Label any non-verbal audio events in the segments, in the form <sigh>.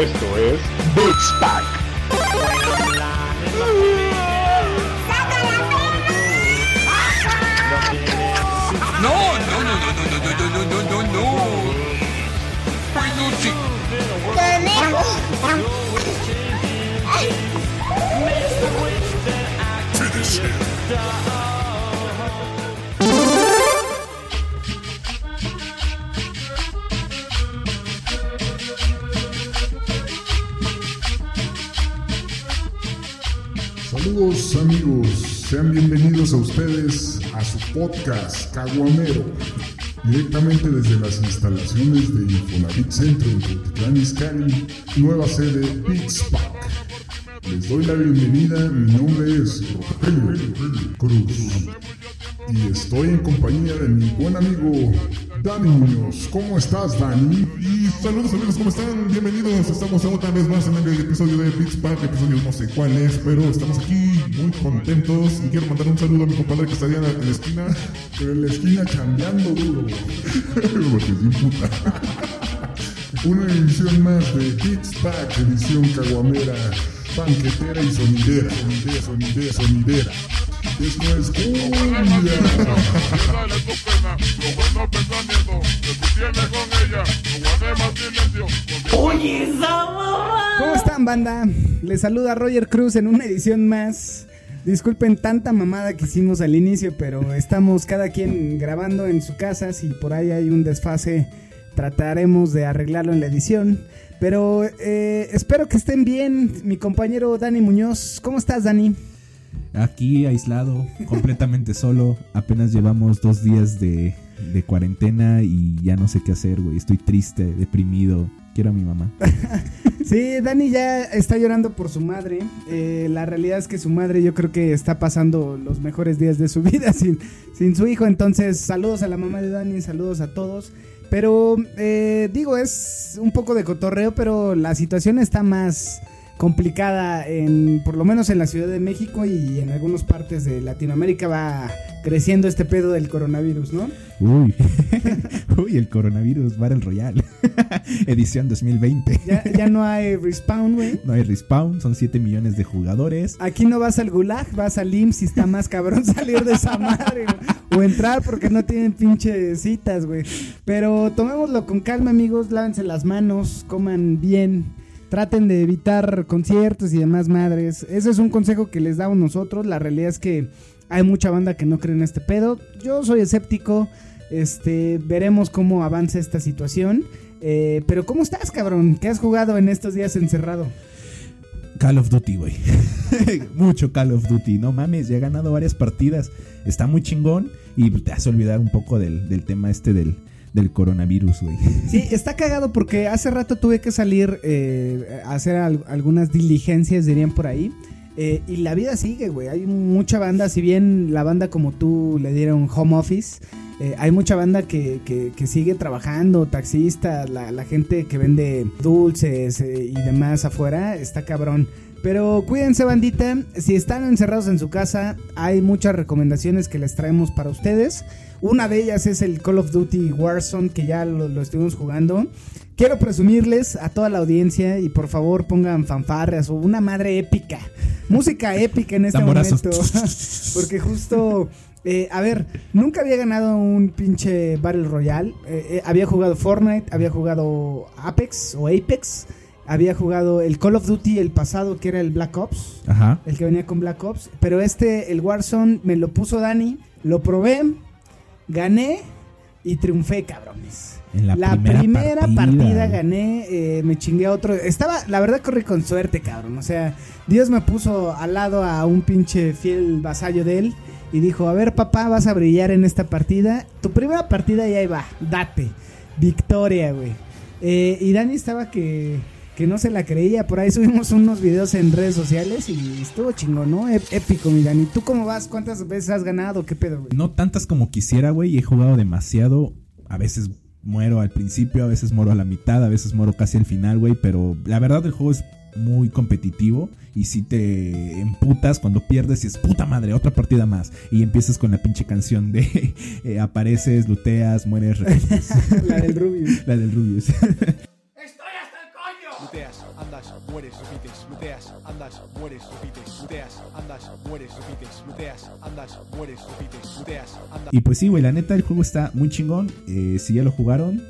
Esto es Beats Pack. No, no, no, no, no, no, no, no, no, no, no, no. Peluche. Finish him. Amigos, sean bienvenidos a ustedes a su podcast Caguamero, directamente desde las instalaciones de Infonavit Centro en Cutitlán Izcalli, nueva sede Pixpack. Les doy la bienvenida, mi nombre es Rogelio Cruz y estoy en compañía de mi buen amigo Dani Muñoz. ¿Cómo estás, Dani? Y saludos amigos, ¿cómo están? Bienvenidos, estamos otra vez más en el episodio de Beats episodio no sé cuál es, pero estamos aquí muy contentos y quiero mandar un saludo a mi compadre que está allá en la, en la esquina, Pero en la esquina cambiando duro. <laughs> porque es bien puta. Una edición más de Hits Pack, edición caguamera, panquetera y sonidera, sonidera, sonidera, sonidera. Esto es cumbia. Dale tu pena, los buenos pensamientos que tú tienes con ella, no guardes más silencio. ¿Cómo están, banda? Les saluda Roger Cruz en una edición más. Disculpen tanta mamada que hicimos al inicio, pero estamos cada quien grabando en su casa. Si por ahí hay un desfase, trataremos de arreglarlo en la edición. Pero eh, espero que estén bien. Mi compañero Dani Muñoz. ¿Cómo estás, Dani? Aquí aislado, completamente <laughs> solo. Apenas llevamos dos días de, de cuarentena y ya no sé qué hacer, güey. Estoy triste, deprimido. Quiero a mi mamá. <laughs> Sí, Dani ya está llorando por su madre. Eh, la realidad es que su madre yo creo que está pasando los mejores días de su <laughs> vida sin, sin su hijo. Entonces, saludos a la mamá de Dani, saludos a todos. Pero, eh, digo, es un poco de cotorreo, pero la situación está más complicada en, por lo menos en la Ciudad de México y en algunas partes de Latinoamérica va creciendo este pedo del coronavirus, ¿no? Uy, <laughs> uy, el coronavirus Battle Royale. <laughs> Edición 2020. Ya, ya no hay respawn, güey. No hay respawn, son 7 millones de jugadores. Aquí no vas al gulag, vas al IMSS y está más cabrón <laughs> salir de esa madre, güey. O entrar porque no tienen pinche citas, güey. Pero tomémoslo con calma, amigos. Lávense las manos, coman bien. Traten de evitar conciertos y demás madres. Ese es un consejo que les damos nosotros. La realidad es que hay mucha banda que no cree en este pedo. Yo soy escéptico. Este, veremos cómo avanza esta situación. Eh, pero ¿cómo estás, cabrón? ¿Qué has jugado en estos días encerrado? Call of Duty, güey. <laughs> Mucho Call of Duty. No mames, ya he ganado varias partidas. Está muy chingón y te hace olvidar un poco del, del tema este del, del coronavirus, güey. Sí, está cagado porque hace rato tuve que salir eh, a hacer al- algunas diligencias, dirían por ahí. Eh, y la vida sigue, güey. Hay mucha banda, si bien la banda como tú le dieron home office, eh, hay mucha banda que, que- sigue trabajando, taxistas, la, la gente que vende dulces eh, y demás afuera, está cabrón. Pero cuídense bandita, si están encerrados en su casa, hay muchas recomendaciones que les traemos para ustedes. Una de ellas es el Call of Duty Warzone, que ya lo, lo estuvimos jugando. Quiero presumirles a toda la audiencia y por favor pongan fanfarrias o una madre épica. Música épica en este Tamborazos. momento. <laughs> Porque justo, eh, a ver, nunca había ganado un pinche Battle Royale. Eh, eh, había jugado Fortnite, había jugado Apex o Apex. Había jugado el Call of Duty el pasado, que era el Black Ops. Ajá. El que venía con Black Ops. Pero este, el Warzone, me lo puso Dani. Lo probé, gané y triunfé, cabrones. En la, La, primera, primera, partida, partida, gané, eh, me chingué a otro. Estaba, la verdad, corrí con suerte, cabrón. O sea, Dios me puso al lado a un pinche fiel vasallo de él y dijo: A ver, papá, vas a brillar en esta partida. Tu primera partida y ahí va, date. Victoria, güey. Eh, y Dani estaba que, que no se la creía. Por ahí subimos <laughs> unos videos en redes sociales y estuvo chingón, ¿no? Ép- épico, mi Dani. ¿Tú cómo vas? ¿Cuántas veces has ganado? ¿Qué pedo, güey? No tantas como quisiera, güey. He jugado demasiado. A veces muero al principio, a veces muero a la mitad, a veces muero casi al final, güey. Pero la verdad el juego es muy competitivo y si te emputas cuando pierdes y es puta madre, otra partida más. Y empiezas con la pinche canción de <laughs> eh, apareces, luteas, mueres, <laughs> la del Rubius. la del Rubius. Luteas, andas, mueres, repites, luteas, andas, mueres, repites, luteas, andas, mueres, repites, luteas, andas, mueres, repites, luteas, andas. Y pues sí, güey, la neta el juego está muy chingón. Eh, si ya lo jugaron,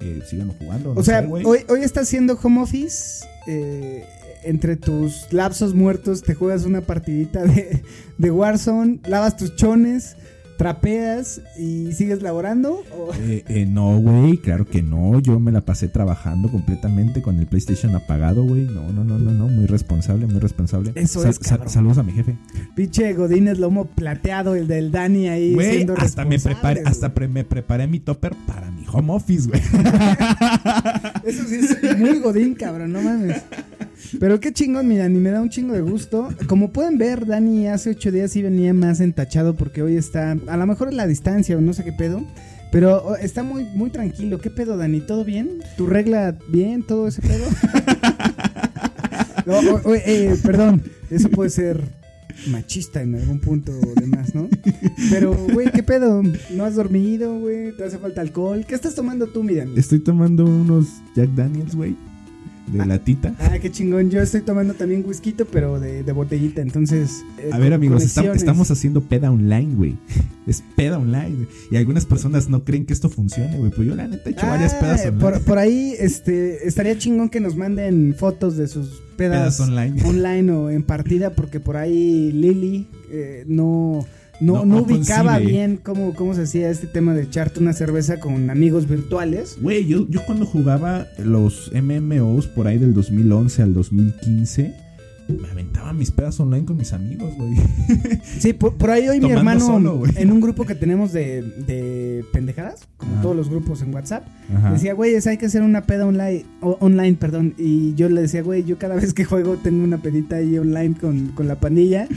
eh, síganlo jugando. no O sea, sé, güey. hoy, hoy estás haciendo home office. eh, entre tus lapsos muertos te juegas una partidita de, de Warzone, lavas tus chones, trapeas y sigues laborando. Eh, eh, no, güey, claro que no. Yo me la pasé trabajando completamente con el PlayStation apagado, güey. No, no, no, no, no. Muy responsable, muy responsable. Eso es, cabrón. Saludos a mi jefe. Pinche Godínez lomo plateado, el del Dani ahí Güey, siendo hasta, me preparé, hasta pre- me preparé mi topper para mi home office, güey. <laughs> Eso sí es muy godín, cabrón, no mames. Pero qué chingón, mi Dani, me da un chingo de gusto. Como pueden ver, Dani hace ocho días sí venía más entachado porque hoy está, a lo mejor en la distancia o no sé qué pedo. Pero oh, está muy, muy tranquilo. ¿Qué pedo, Dani? ¿Todo bien? ¿Tu regla bien? ¿Todo ese pedo? <laughs> No, o- o- eh, perdón, eso puede ser machista en algún punto o demás, ¿no? Pero, güey, ¿qué pedo? ¿No has dormido, güey? ¿Te hace falta alcohol? ¿Qué estás tomando tú, mi Dani? Estoy tomando unos Jack Daniels, güey. De latita. Ah, qué chingón. Yo estoy tomando también whisky, pero de, de botellita. Entonces. eh, A ver, amigos, estamos haciendo peda online, güey. Es peda online. Y algunas personas no creen que esto funcione, güey. Pero yo, la neta, he hecho varias Ah, pedas online. por, por ahí este, estaría chingón que nos manden fotos de sus pedas, Pedas online. online o en partida, porque por ahí Lili eh, no, no, No- ubicaba concibe. bien cómo, cómo se hacía este tema de echarte una cerveza con amigos virtuales. Güey, yo, yo cuando jugaba los MMOs por ahí del 2011 al 2015, me aventaba mis pedas online con mis amigos, güey. <laughs> Sí, por, por ahí hoy mi hermano, solo, en un grupo que tenemos de, de pendejadas, como Ajá. todos los grupos en WhatsApp, Ajá. Decía, güey, hay que hacer una peda online, o- online, perdón. Y yo le decía, güey, yo cada vez que juego tengo una pedita ahí online con, con la pandilla.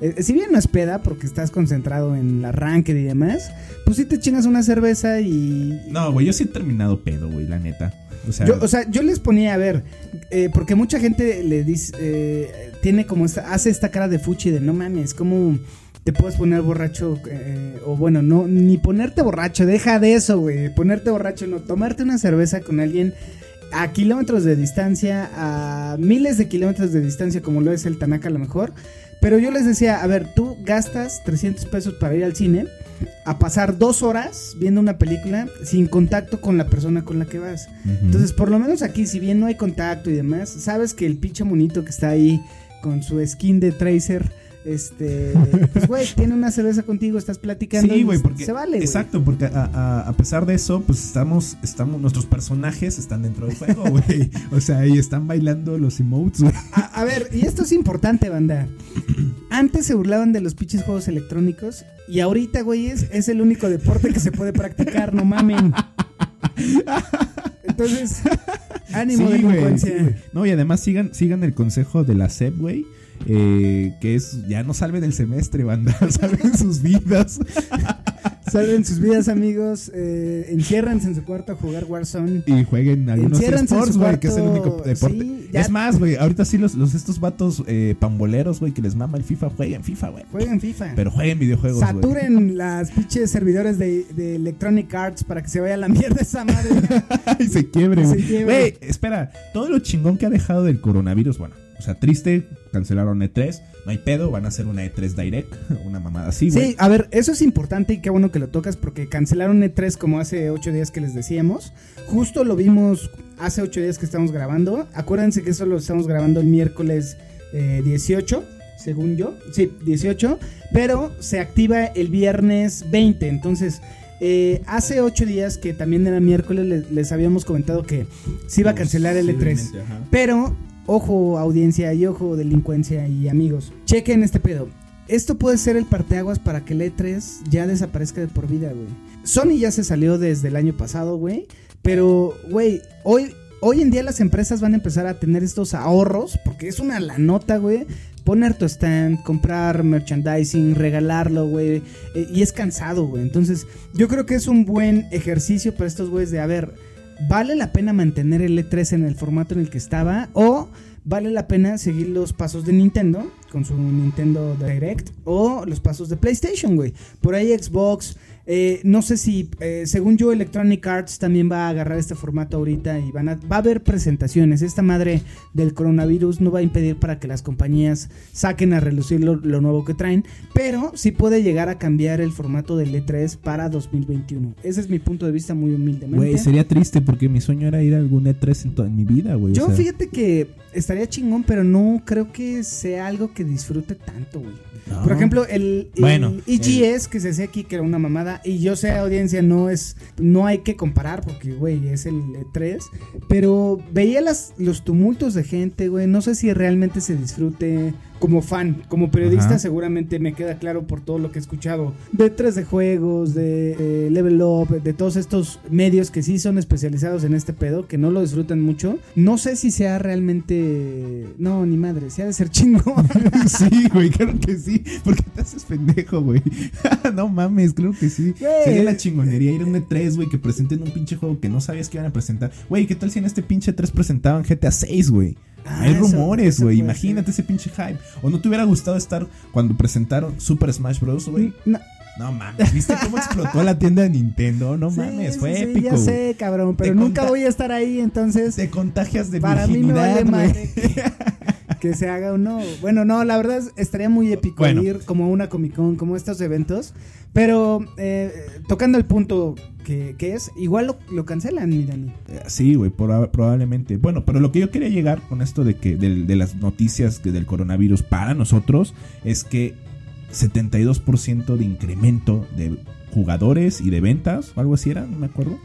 Eh, si bien no es peda porque estás concentrado en el arranque y demás, pues sí te chingas una cerveza y... No, güey, yo sí he terminado pedo, güey, la neta. O sea, Yo, o sea, yo les ponía a ver, eh, porque mucha gente le dice, eh, tiene como esta, hace esta cara de fuchi de no mames, ¿cómo te puedes poner borracho? eh, o bueno, no, ni ponerte borracho, deja de eso, güey, ponerte borracho, no, tomarte una cerveza con alguien a kilómetros de distancia, a miles de kilómetros de distancia, como lo es el Tanaka a lo mejor. Pero yo les decía, a ver, tú gastas 300 pesos para ir al cine, a pasar dos horas viendo una película sin contacto con la persona con la que vas. Entonces, por lo menos aquí, si bien no hay contacto y demás, sabes que el pinche monito que está ahí con su skin de Tracer, este, <laughs> pues güey, tiene una cerveza contigo, estás platicando. Sí, y güey, porque. se vale. Exacto, porque a, a- a pesar de eso, pues estamos, estamos. Nuestros personajes están dentro del juego, <laughs> güey. O sea, ahí están bailando los emotes, güey. A, a ver, y esto es importante, banda. Antes se burlaban de los pinches juegos electrónicos y ahorita, güey, es, es el único deporte que se puede practicar, no mamen. <laughs> Entonces, ánimo Sí. No, y además sigan, sigan el consejo de la SEP, güey. eh, que es ya no salven el semestre, banda, <laughs> salven sus vidas. Salven sus vidas, amigos. Eh, enciérrense en su cuarto a jugar Warzone. Y jueguen algunos Enciérrense en sports, su güey, que es el único deporte. sí, es más, güey, ahorita sí los, los estos vatos eh, pamboleros, güey, que les mama el FIFA, jueguen FIFA, güey. Jueguen FIFA. Pero jueguen videojuegos, güey. Saturen <laughs> las pinches servidores de, de Electronic Arts para que se vaya a la mierda esa madre. <laughs> y se quiebre, güey. Güey, espera, todo lo chingón que ha dejado del coronavirus, bueno, sea, triste, cancelaron E3, no hay pedo, van a hacer una E3 Direct, <laughs> una mamada así, güey. Sí, a ver, eso es importante y qué bueno que lo tocas porque cancelaron E3 como hace ocho días que les decíamos. Justo lo vimos hace ocho días que estamos grabando. Acuérdense que eso lo estamos grabando el miércoles eh, 18, según yo. Sí, 18. Pero se activa el viernes 20. Entonces, eh, hace ocho días que también era miércoles les, les habíamos comentado que se iba a cancelar el E3. Posiblemente, ajá. Pero, ojo audiencia y ojo delincuencia y amigos, chequen este pedo. Esto puede ser el parteaguas para que el E3 ya desaparezca de por vida, güey. Sony ya se salió desde el año pasado, güey. Pero, güey, hoy, hoy en día las empresas van a empezar a tener estos ahorros, porque es una la nota, güey. Poner tu stand, comprar merchandising, regalarlo, güey. eh, y es cansado, güey. Entonces, yo creo que es un buen ejercicio para estos güeyes de, a ver, ¿vale la pena mantener el E3 en el formato en el que estaba? ¿O vale la pena seguir los pasos de Nintendo? con su Nintendo Direct o los pasos de PlayStation, güey. Por ahí Xbox, eh, no sé si, eh, según yo, Electronic Arts también va a agarrar este formato ahorita y van a, va a haber presentaciones. Esta madre del coronavirus no va a impedir para que las compañías saquen a relucir lo, lo nuevo que traen, pero sí puede llegar a cambiar el formato del E3 para 2021. Ese es mi punto de vista muy humildemente. Güey, sería triste porque mi sueño era ir a algún E3 en, toda mi vida, güey. o Yo sea, fíjate que estaría chingón, pero no creo que sea algo que disfrute tanto, güey. no. Por ejemplo, el, el Bueno, EGS que se hacía aquí, que era una mamada, y yo sé, audiencia, no es, no hay que comparar, porque, güey, es el E3, pero veía las, los tumultos de gente, güey, no sé si realmente se disfrute como fan, como periodista, Ajá. seguramente me queda claro por todo lo que he escuchado de 3 de juegos, de eh, Level Up, de todos estos medios que sí son especializados en este pedo, que no lo disfrutan mucho. No sé si sea realmente. No, ni madre, si ha de ser chingón. <laughs> sí, güey, claro que sí. ¿Por qué te haces pendejo, güey? <laughs> no mames, claro que sí. Sería la chingonería ir a un E3, güey, que presenten un pinche juego que no sabías que iban a presentar. Güey, ¿qué tal si en este pinche 3 presentaban GTA 6, güey? Ah, Hay rumores, güey. Imagínate ese pinche hype. ¿O no te hubiera gustado estar cuando presentaron Super Smash Bros, güey? No, No mames, ¿viste cómo explotó la tienda de Nintendo? No sí, mames, fue sí, épico. Ya sé, cabrón, pero nunca voy a estar ahí, entonces. Te contagias de Para mí me vale madre <laughs> que, se haga o no. Bueno, no, la verdad es- estaría muy épico Bueno. ir como a una Comic Con, como estos eventos. Pero eh, tocando el punto que, que es, igual lo, lo cancelan, mi Dani. Eh, Sí, güey, proba- probablemente. Bueno, pero lo que yo quería llegar con esto de que del- de, las noticias que del coronavirus para nosotros es que 72% de incremento de jugadores y de ventas, o algo así era, no me acuerdo.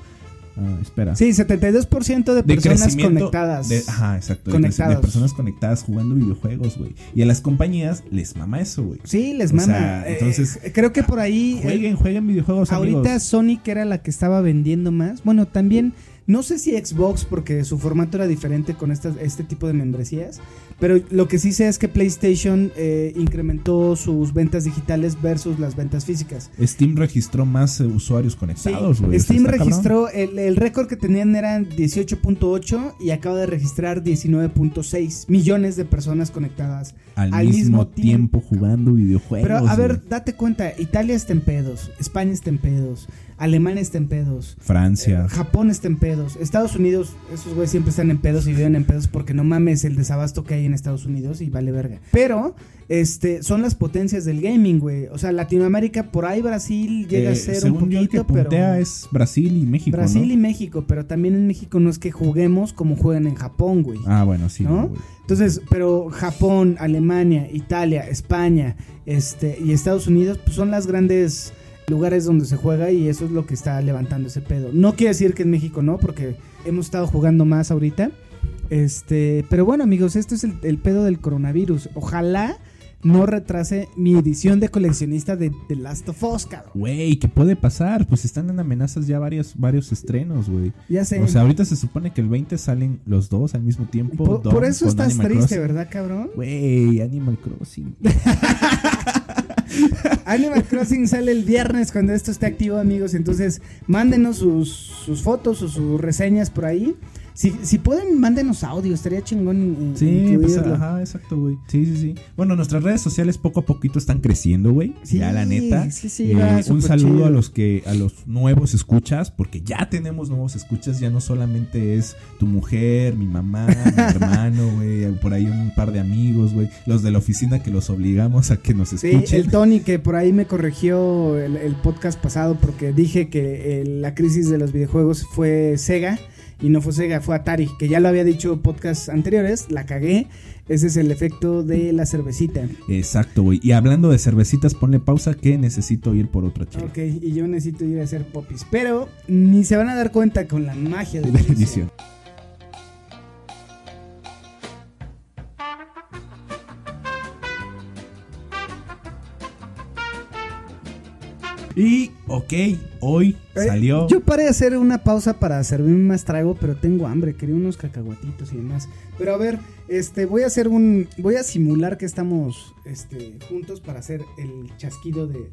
Ah, espera. Sí, 72% de de personas conectadas. de- ajá, exacto. de Conectados. creci- De, personas conectadas jugando videojuegos, güey. Y a las compañías les mama eso, güey. Sí, les O mama. sea, Eh, entonces, creo que por ahí. eh, Jueguen, jueguen videojuegos, Ahorita amigos. Sonic era la que estaba vendiendo más. Bueno, también, no sé si Xbox, porque su formato era diferente con estas- este tipo de membresías. Pero lo que sí sé es que PlayStation eh, incrementó sus ventas digitales versus las ventas físicas. Steam registró más eh, usuarios conectados, güey. Steam registró, el, el récord que tenían eran 18.8 y acaba de registrar 19.6 millones de personas conectadas. al, al mismo, mismo tiempo jugando videojuegos. Pero a ver, date cuenta, Italia está en pedos, España está en pedos, Alemania está en pedos. Francia. Eh, Japón está en pedos. Estados Unidos, esos güeyes siempre están en pedos y viven en pedos porque no mames el desabasto que hay en Estados Unidos y vale verga. Pero, este, son las potencias del gaming, güey. O sea, Latinoamérica, por ahí Brasil llega Eh, a ser un según yo, el que poquito, pero. puntea es Brasil y México. Brasil ¿no? y México, pero también en México no es que juguemos como juegan en Japón, güey. Ah, bueno, sí. ¿No? güey. Entonces, pero Japón, Alemania, Italia, España, este, y Estados Unidos, pues son las grandes lugares donde se juega y eso es lo que está levantando ese pedo. No quiere decir que en México no, porque hemos estado jugando más ahorita. Este, pero bueno, amigos, esto es el, el pedo del coronavirus. Ojalá no retrase mi edición de coleccionista de The Last of Us, cabrón. Güey, ¿qué puede pasar? Pues están en amenazas ya varios, varios estrenos, güey. Ya sé. O sea, ahorita se supone que el 20 salen los dos al mismo tiempo. por, eso estás Animal triste, Crossing. ¿verdad, cabrón? Güey, Animal Crossing. <laughs> Animal Crossing sale el viernes cuando esto esté activo, amigos. Entonces, mándenos sus, sus fotos o sus reseñas por ahí. Si, si pueden, mándenos audio. Estaría chingón. Sí, pues, ajá, exacto, güey. Sí, sí, sí. Bueno, nuestras redes sociales poco a poquito están creciendo, güey. Sí, ya, la neta. sí, sí, Eh, un saludo chido. a los que, a los nuevos escuchas, porque ya tenemos nuevos escuchas. Ya no solamente es tu mujer, mi mamá, mi <laughs> hermano, güey. Por ahí un par de amigos, güey. Los de la oficina que los obligamos a que nos Sí, escuchen. el Tony que por ahí me corrigió el, el podcast pasado porque dije que eh, la crisis de los videojuegos fue Sega y no fue Sega, fue Atari, que ya lo había dicho podcasts anteriores, la cagué. Ese es el efecto de la cervecita. Exacto, güey. Y hablando de cervecitas, ponle pausa que necesito ir por otra chela. Ok, y yo necesito ir a hacer popis. Pero ni se van a dar cuenta con la magia de la edición. Y, ok, hoy Eh, salió. Yo paré de hacer una pausa para servirme más trago, pero tengo hambre, quería unos cacahuatitos y demás. Pero a ver, este, voy a hacer un, voy a simular que estamos, este, juntos para hacer el chasquido de,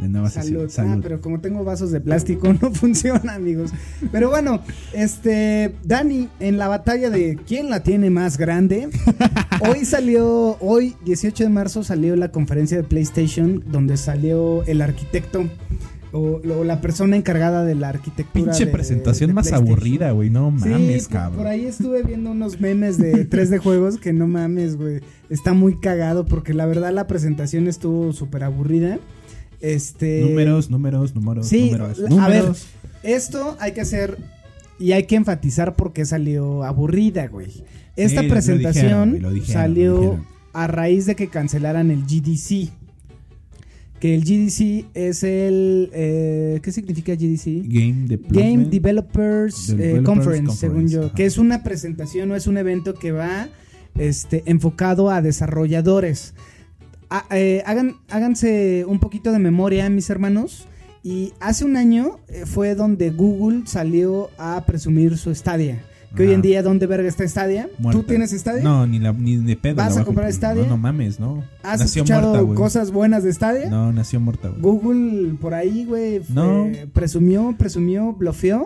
De nueva Salud. sesión. Salud. Ah, pero como tengo vasos de plástico <laughs> no funciona, amigos. Pero bueno, este Dani en la batalla de quién la tiene más grande. <laughs> hoy salió, hoy 18 de marzo salió la conferencia de PlayStation donde salió el arquitecto o, o la persona encargada de la arquitectura. Pinche de- presentación de más aburrida, güey. No mames, cabrón. Por ahí estuve viendo unos memes de 3D juegos que no mames, güey. Está muy cagado porque la verdad la presentación estuvo súper aburrida. Este. Números, números, números, Sí, números. a ver, esto hay que hacer y hay que enfatizar por qué salió aburrida, güey. Esta Sí, lo- lo presentación dijeron, güey, lo dijeron, salió a raíz de que cancelaran el GDC. Que el GDC es el... eh, ¿Qué significa GDC? Game Game Development. Developers, eh, Developers Conference, según yo, ajá. que es una presentación o es un evento que va este, enfocado a desarrolladores. Ha- eh, hagan, háganse un poquito de memoria, mis hermanos. Y hace un año eh, fue donde Google salió a presumir su Stadia. Que hoy en día, ¿dónde verga está Stadia? Muerta. ¿Tú tienes Stadia? No, ni, la, ni de pedo. ¿Vas la a comprar. Stadia? No, no mames, no. ¿Has nació escuchado muerta, cosas buenas de Stadia? No, nació muerta, güey. Google por ahí, güey, fue- No. presumió, presumió, blofeó.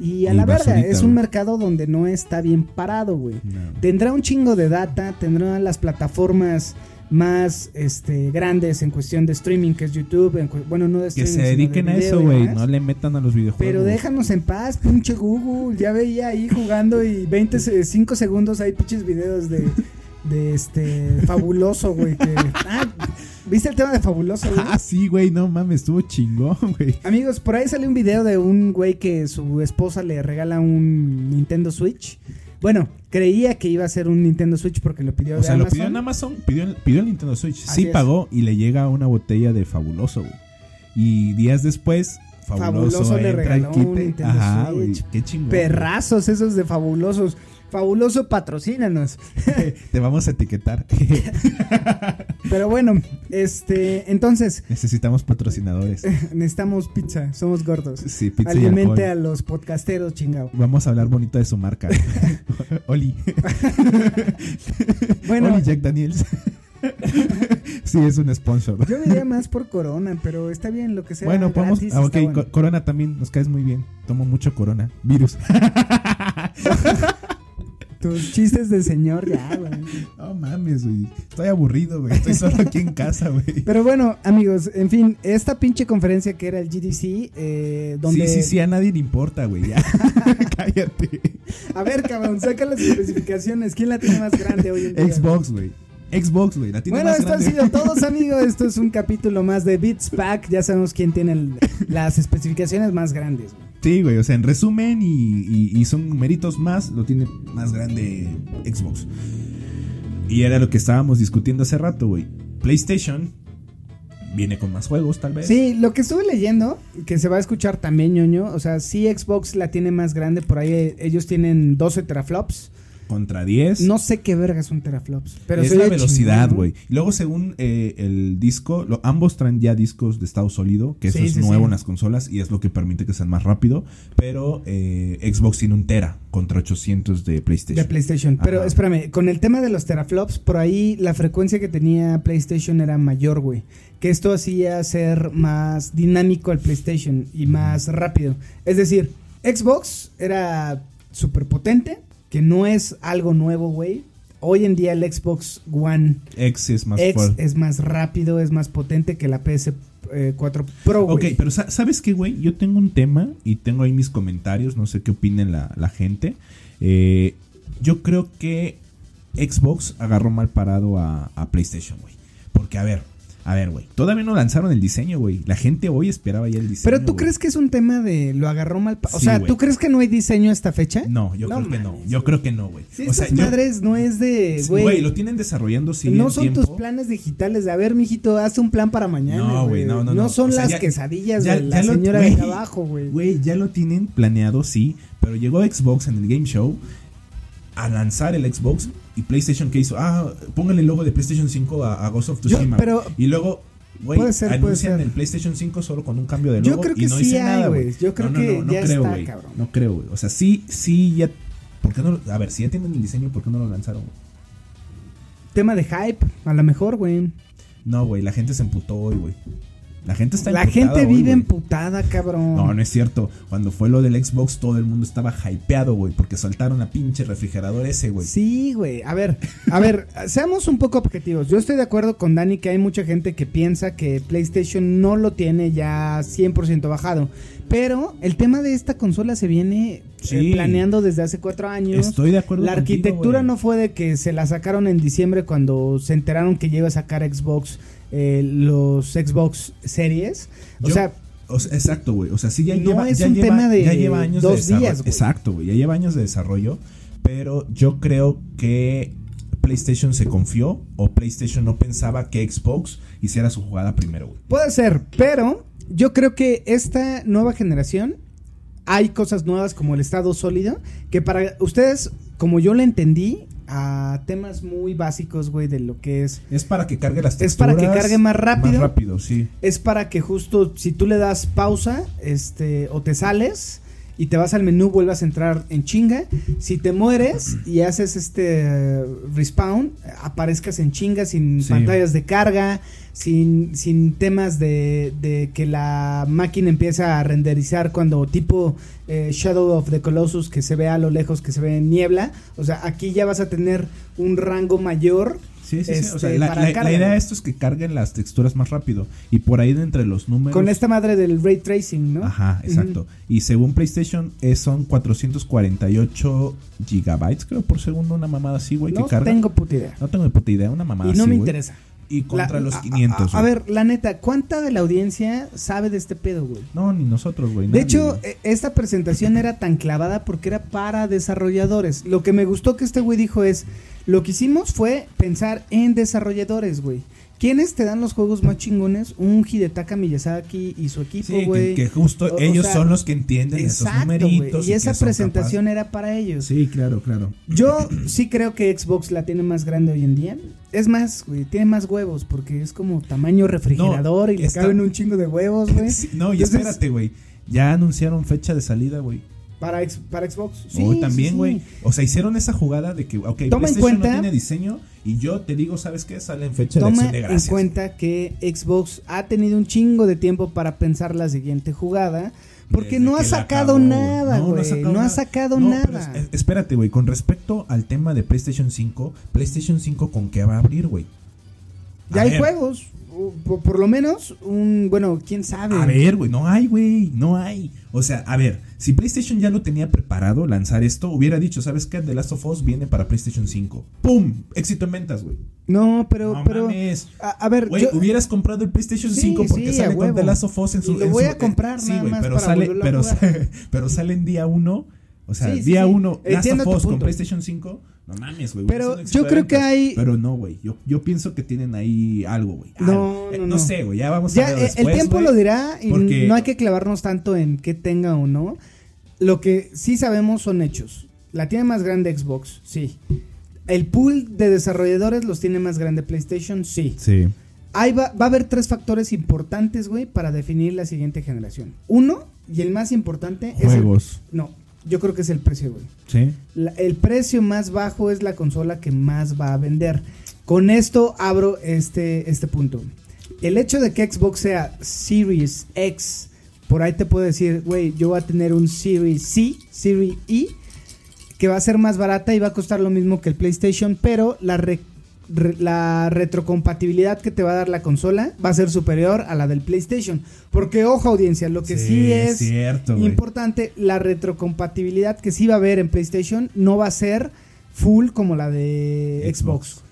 Y a Y la verga, es un mercado donde no está bien parado, güey. No. Tendrá un chingo de data, tendrá las plataformas más este, grandes en cuestión de streaming, que es YouTube. en bueno, no de Que streaming. se sino de dediquen a eso, güey. No le metan a los videojuegos. Pero déjanos en paz, pinche Google. Ya veía ahí jugando y 25 segundos hay pinches videos de, de este fabuloso, güey. que- ah, ¿Viste el tema de fabuloso, güey? Ah, sí, güey. No mames, estuvo chingón, güey. Amigos, por ahí salió un video de un güey que su esposa le regala un Nintendo Switch. Bueno, creía que iba a ser un Nintendo Switch porque lo pidió O de sea, lo pidió en Amazon, pidió, el- pidió el Nintendo Switch. Así sí es. pagó y le llega una botella de Fabuloso, güey. Y días después, Fabuloso, Fabuloso le regaló un. Nintendo Ajá. Qué chingón. Perrazos esos de fabulosos. Fabuloso, patrocínanos. <laughs> Te vamos a etiquetar. <laughs> Pero bueno, este, entonces, Necesitamos patrocinadores. <laughs> necesitamos pizza, somos gordos. Sí, pizza y Alimente a los podcasteros, chingado. Vamos a hablar bonito de su marca. Oli. Bueno, Oli Jack Daniels. Sí, es un sponsor. yo me iría más por Corona, pero está bien lo que sea. Bueno, podemos. gratis, Ah, ok, bueno. Corona también. Nos caes muy bien. Tomo mucho Corona. Virus. <laughs> Tus chistes de señor ya, güey. No mames, güey. Estoy aburrido, güey. Estoy solo aquí en casa, güey. Pero bueno, amigos, en fin, esta pinche conferencia que era el GDC, eh, donde... Sí, sí, sí, a nadie le importa, güey. Ya. <laughs> Cállate. A ver, cabrón, saca las especificaciones. ¿Quién la tiene más grande hoy en día? Xbox, güey. Xbox, güey. La tiene Bueno, más esto grande. han sido todos, <laughs> amigos. Esto es un capítulo más de Beats Pack. Ya sabemos quién tiene el- las especificaciones más grandes. güey. Sí, güey. O sea, en resumen, y, y- y son méritos más, lo tiene más grande Xbox. Y era lo que estábamos discutiendo hace rato, güey. PlayStation viene con más juegos, tal vez. Sí, lo que estuve leyendo, que se va a escuchar también, ñoño. O sea, sí, Xbox la tiene más grande. Por ahí eh, ellos tienen 12 teraflops. Contra 10. No sé qué verga son teraflops. Pero es la velocidad, güey. Luego, según eh, el disco, lo- ambos traen ya discos de estado sólido, que eso Sí, es sí, nuevo sí. en las consolas y es lo que permite que sean más rápido. Pero eh, Xbox tiene un Tera contra 800 de PlayStation. De PlayStation. Pero espérame, con el tema de los teraflops, por ahí la frecuencia que tenía PlayStation era mayor, güey. Que esto hacía ser más dinámico al PlayStation y más rápido. Es decir, Xbox era súper potente, que no es algo nuevo, güey. Hoy en día el Xbox One X es más X es más rápido, es más potente que la PS4 Pro, Ok, güey. pero sa- ¿sabes qué, güey? Yo tengo un tema y tengo ahí mis comentarios, no sé qué opinen la, la gente. Eh, yo creo que Xbox agarró mal parado a, a PlayStation, güey. Porque, a ver, a ver, güey. Todavía no lanzaron el diseño, güey. La gente hoy esperaba ya el diseño. Pero tú crees que es un tema de lo agarró mal. o sea. ¿tú crees que no hay diseño a esta fecha? No, yo creo que no. Yo creo que no, güey. Si o sea, yo- madres no es de, güey. lo tienen desarrollando sí no son tiempo. tus planes digitales de, a ver, mijito, haz un plan para mañana. No, güey, no, no, no. son O sea, las ya- quesadillas de la lo- señora de abajo, güey. Güey, ya lo tienen planeado, sí. Pero llegó Xbox en el Game Show a lanzar el Xbox y PlayStation que hizo, ah, póngale el logo de PlayStation 5 a, a Ghost of Yo- Tsushima. pero- y luego, güey, Puede ser, puede ser. el PlayStation 5 solo con un cambio de Yo logo creo que y no sí hay, nada, güey. Yo creo No, no, que no, ya creo, está, güey. cabrón. No creo, güey. O sea, sí, sí, ya. ¿Por qué no? A ver, si ya tienen el diseño, ¿por qué no lo lanzaron? Tema de hype, a lo mejor, güey. No, güey, la gente se emputó hoy, güey. La gente está La emputada gente vive emputada, cabrón. No, no es cierto. Cuando fue lo del Xbox, todo el mundo estaba hypeado, güey, porque soltaron a pinche refrigerador ese, güey. Sí, güey. A ver, a ver, <laughs> seamos un poco objetivos. Yo estoy de acuerdo con Dani que hay mucha gente que piensa que PlayStation no lo tiene ya 100% bajado. Pero el tema de esta consola se viene eh, planeando desde hace cuatro años. Estoy de acuerdo La arquitectura no fue de que se la sacaron en diciembre cuando se enteraron que ya iba a sacar Xbox, eh, los Xbox Series. O sea, O sea, exacto, güey. O sea, sí ya No lleva, es ya un lleva, tema de ya lleva años dos de desarrollo. días. Exacto, güey. Ya lleva años de desarrollo. Pero yo creo que PlayStation se confió o PlayStation no pensaba que Xbox hiciera su jugada primero, güey. Puede ser, pero yo creo que esta nueva generación hay cosas nuevas como el estado sólido que para ustedes, como yo lo entendí, a temas muy básicos, güey, de lo que es Es para que cargue las Es para que texturas cargue más rápido. Más rápido, sí. es para que justo si tú le das pausa, este o te sales y te vas al menú, vuelvas a entrar en chinga. Si te mueres y haces este eh, respawn, aparezcas en chinga sin Sí. pantallas de carga, sin, sin temas de, de que la máquina empieza a renderizar cuando tipo eh, Shadow of the Colossus que se ve a lo lejos, que se ve en niebla. O sea, aquí ya vas a tener un rango mayor. Sí, sí, sí. O sea, este, la, la- la idea de esto es que carguen las texturas más rápido. Y por ahí de entre los números. Con esta madre del ray tracing, ¿no? Ajá, exacto. Y según PlayStation, eh, son 448 gigabytes, creo, por segundo, una mamada así, güey, No que carga. tengo puta idea. No tengo puta idea, una mamada y no así, me interesa. Y contra La- los a- 500. A, a ver, la neta, ¿cuánta de la audiencia sabe de este pedo, güey? No, ni nosotros, güey. De hecho, güey. eh, esta presentación era tan clavada porque era para desarrolladores. Lo que me gustó que este güey dijo es, lo que hicimos fue pensar en desarrolladores, güey. ¿Quiénes te dan los juegos más chingones? Un Hidetaka Miyazaki y su equipo, Sí, que, güey. que justo O- o ellos sea, son los que entienden esos Exacto, güey. numeritos. Y esa que son presentación era para ellos. Sí, claro, claro. Yo sí creo que Xbox la tiene más grande hoy en día. Es más, güey, tiene más huevos porque es como tamaño refrigerador y le está- caben un chingo de huevos, güey. <laughs> Sí, no, y Entonces, espérate, güey. Ya anunciaron fecha de salida, güey. Para, ex- para Xbox. Sí, sí, también, sí. güey. O sea, hicieron esa jugada de que, ok, Toma en PlayStation cuenta- no tiene diseño y yo te digo, ¿sabes qué? Sale en fecha de acción de en gracias. cuenta que Xbox ha tenido un chingo de tiempo para pensar la siguiente jugada. Porque no ha sacado nada, No, no ha güey. sacado No, ha nada. sacado No, pero nada. es- es- espérate, güey. Con respecto al tema de PlayStation 5, PlayStation 5 con qué va a abrir, güey. ya A hay ver. juegos. Por, por lo menos, un. Bueno, quién sabe. A ver, güey, no hay, güey, no hay. O sea, a ver, si PlayStation ya lo tenía preparado lanzar esto, hubiera dicho, ¿sabes qué? The Last of Us viene para PlayStation 5. ¡Pum! Éxito en ventas, güey. No, pero. No pero mames. a, a ver, Güey, yo- hubieras comprado el PlayStation Sí, 5 porque sí, sale con. The Last of Us en su lo en voy su- a comprar Sí, nada güey, más pero sale pero, <laughs> pero sale en día 1, o sea, Sí, sí, día. 1 Last of Us con. PlayStation 5. No mames, güey. Pero yo creo que hay- Pero no, güey. Yo, yo pienso que tienen ahí algo, güey. No. Eh, no, no no. sé, güey. Ya vamos a ver eh, después, el tiempo lo dirá y porque- no hay que clavarnos tanto en qué tenga o no. Lo que sí sabemos son hechos. La tiene más grande Xbox, sí. El pool de desarrolladores los tiene más grande PlayStation, sí. Sí. Ahí va, va a haber tres factores importantes, güey, para definir la siguiente generación. Uno, y el más importante, es... el- Juegos. no, yo creo que es el precio, güey. Sí. La- el precio más bajo es la consola que más va a vender. Con esto abro este, este punto. El hecho de que Xbox sea Series X, por ahí te puedo decir, güey, yo voy a tener un Series C, Series E, que va a ser más barata y va a costar lo mismo que el PlayStation, pero la, re- re- la retrocompatibilidad que te va a dar la consola va a ser superior a la del PlayStation. Porque, ojo audiencia, lo que sí, es cierto, importante, la retrocompatibilidad que sí va a haber en PlayStation no va a ser full como la de Xbox, Xbox.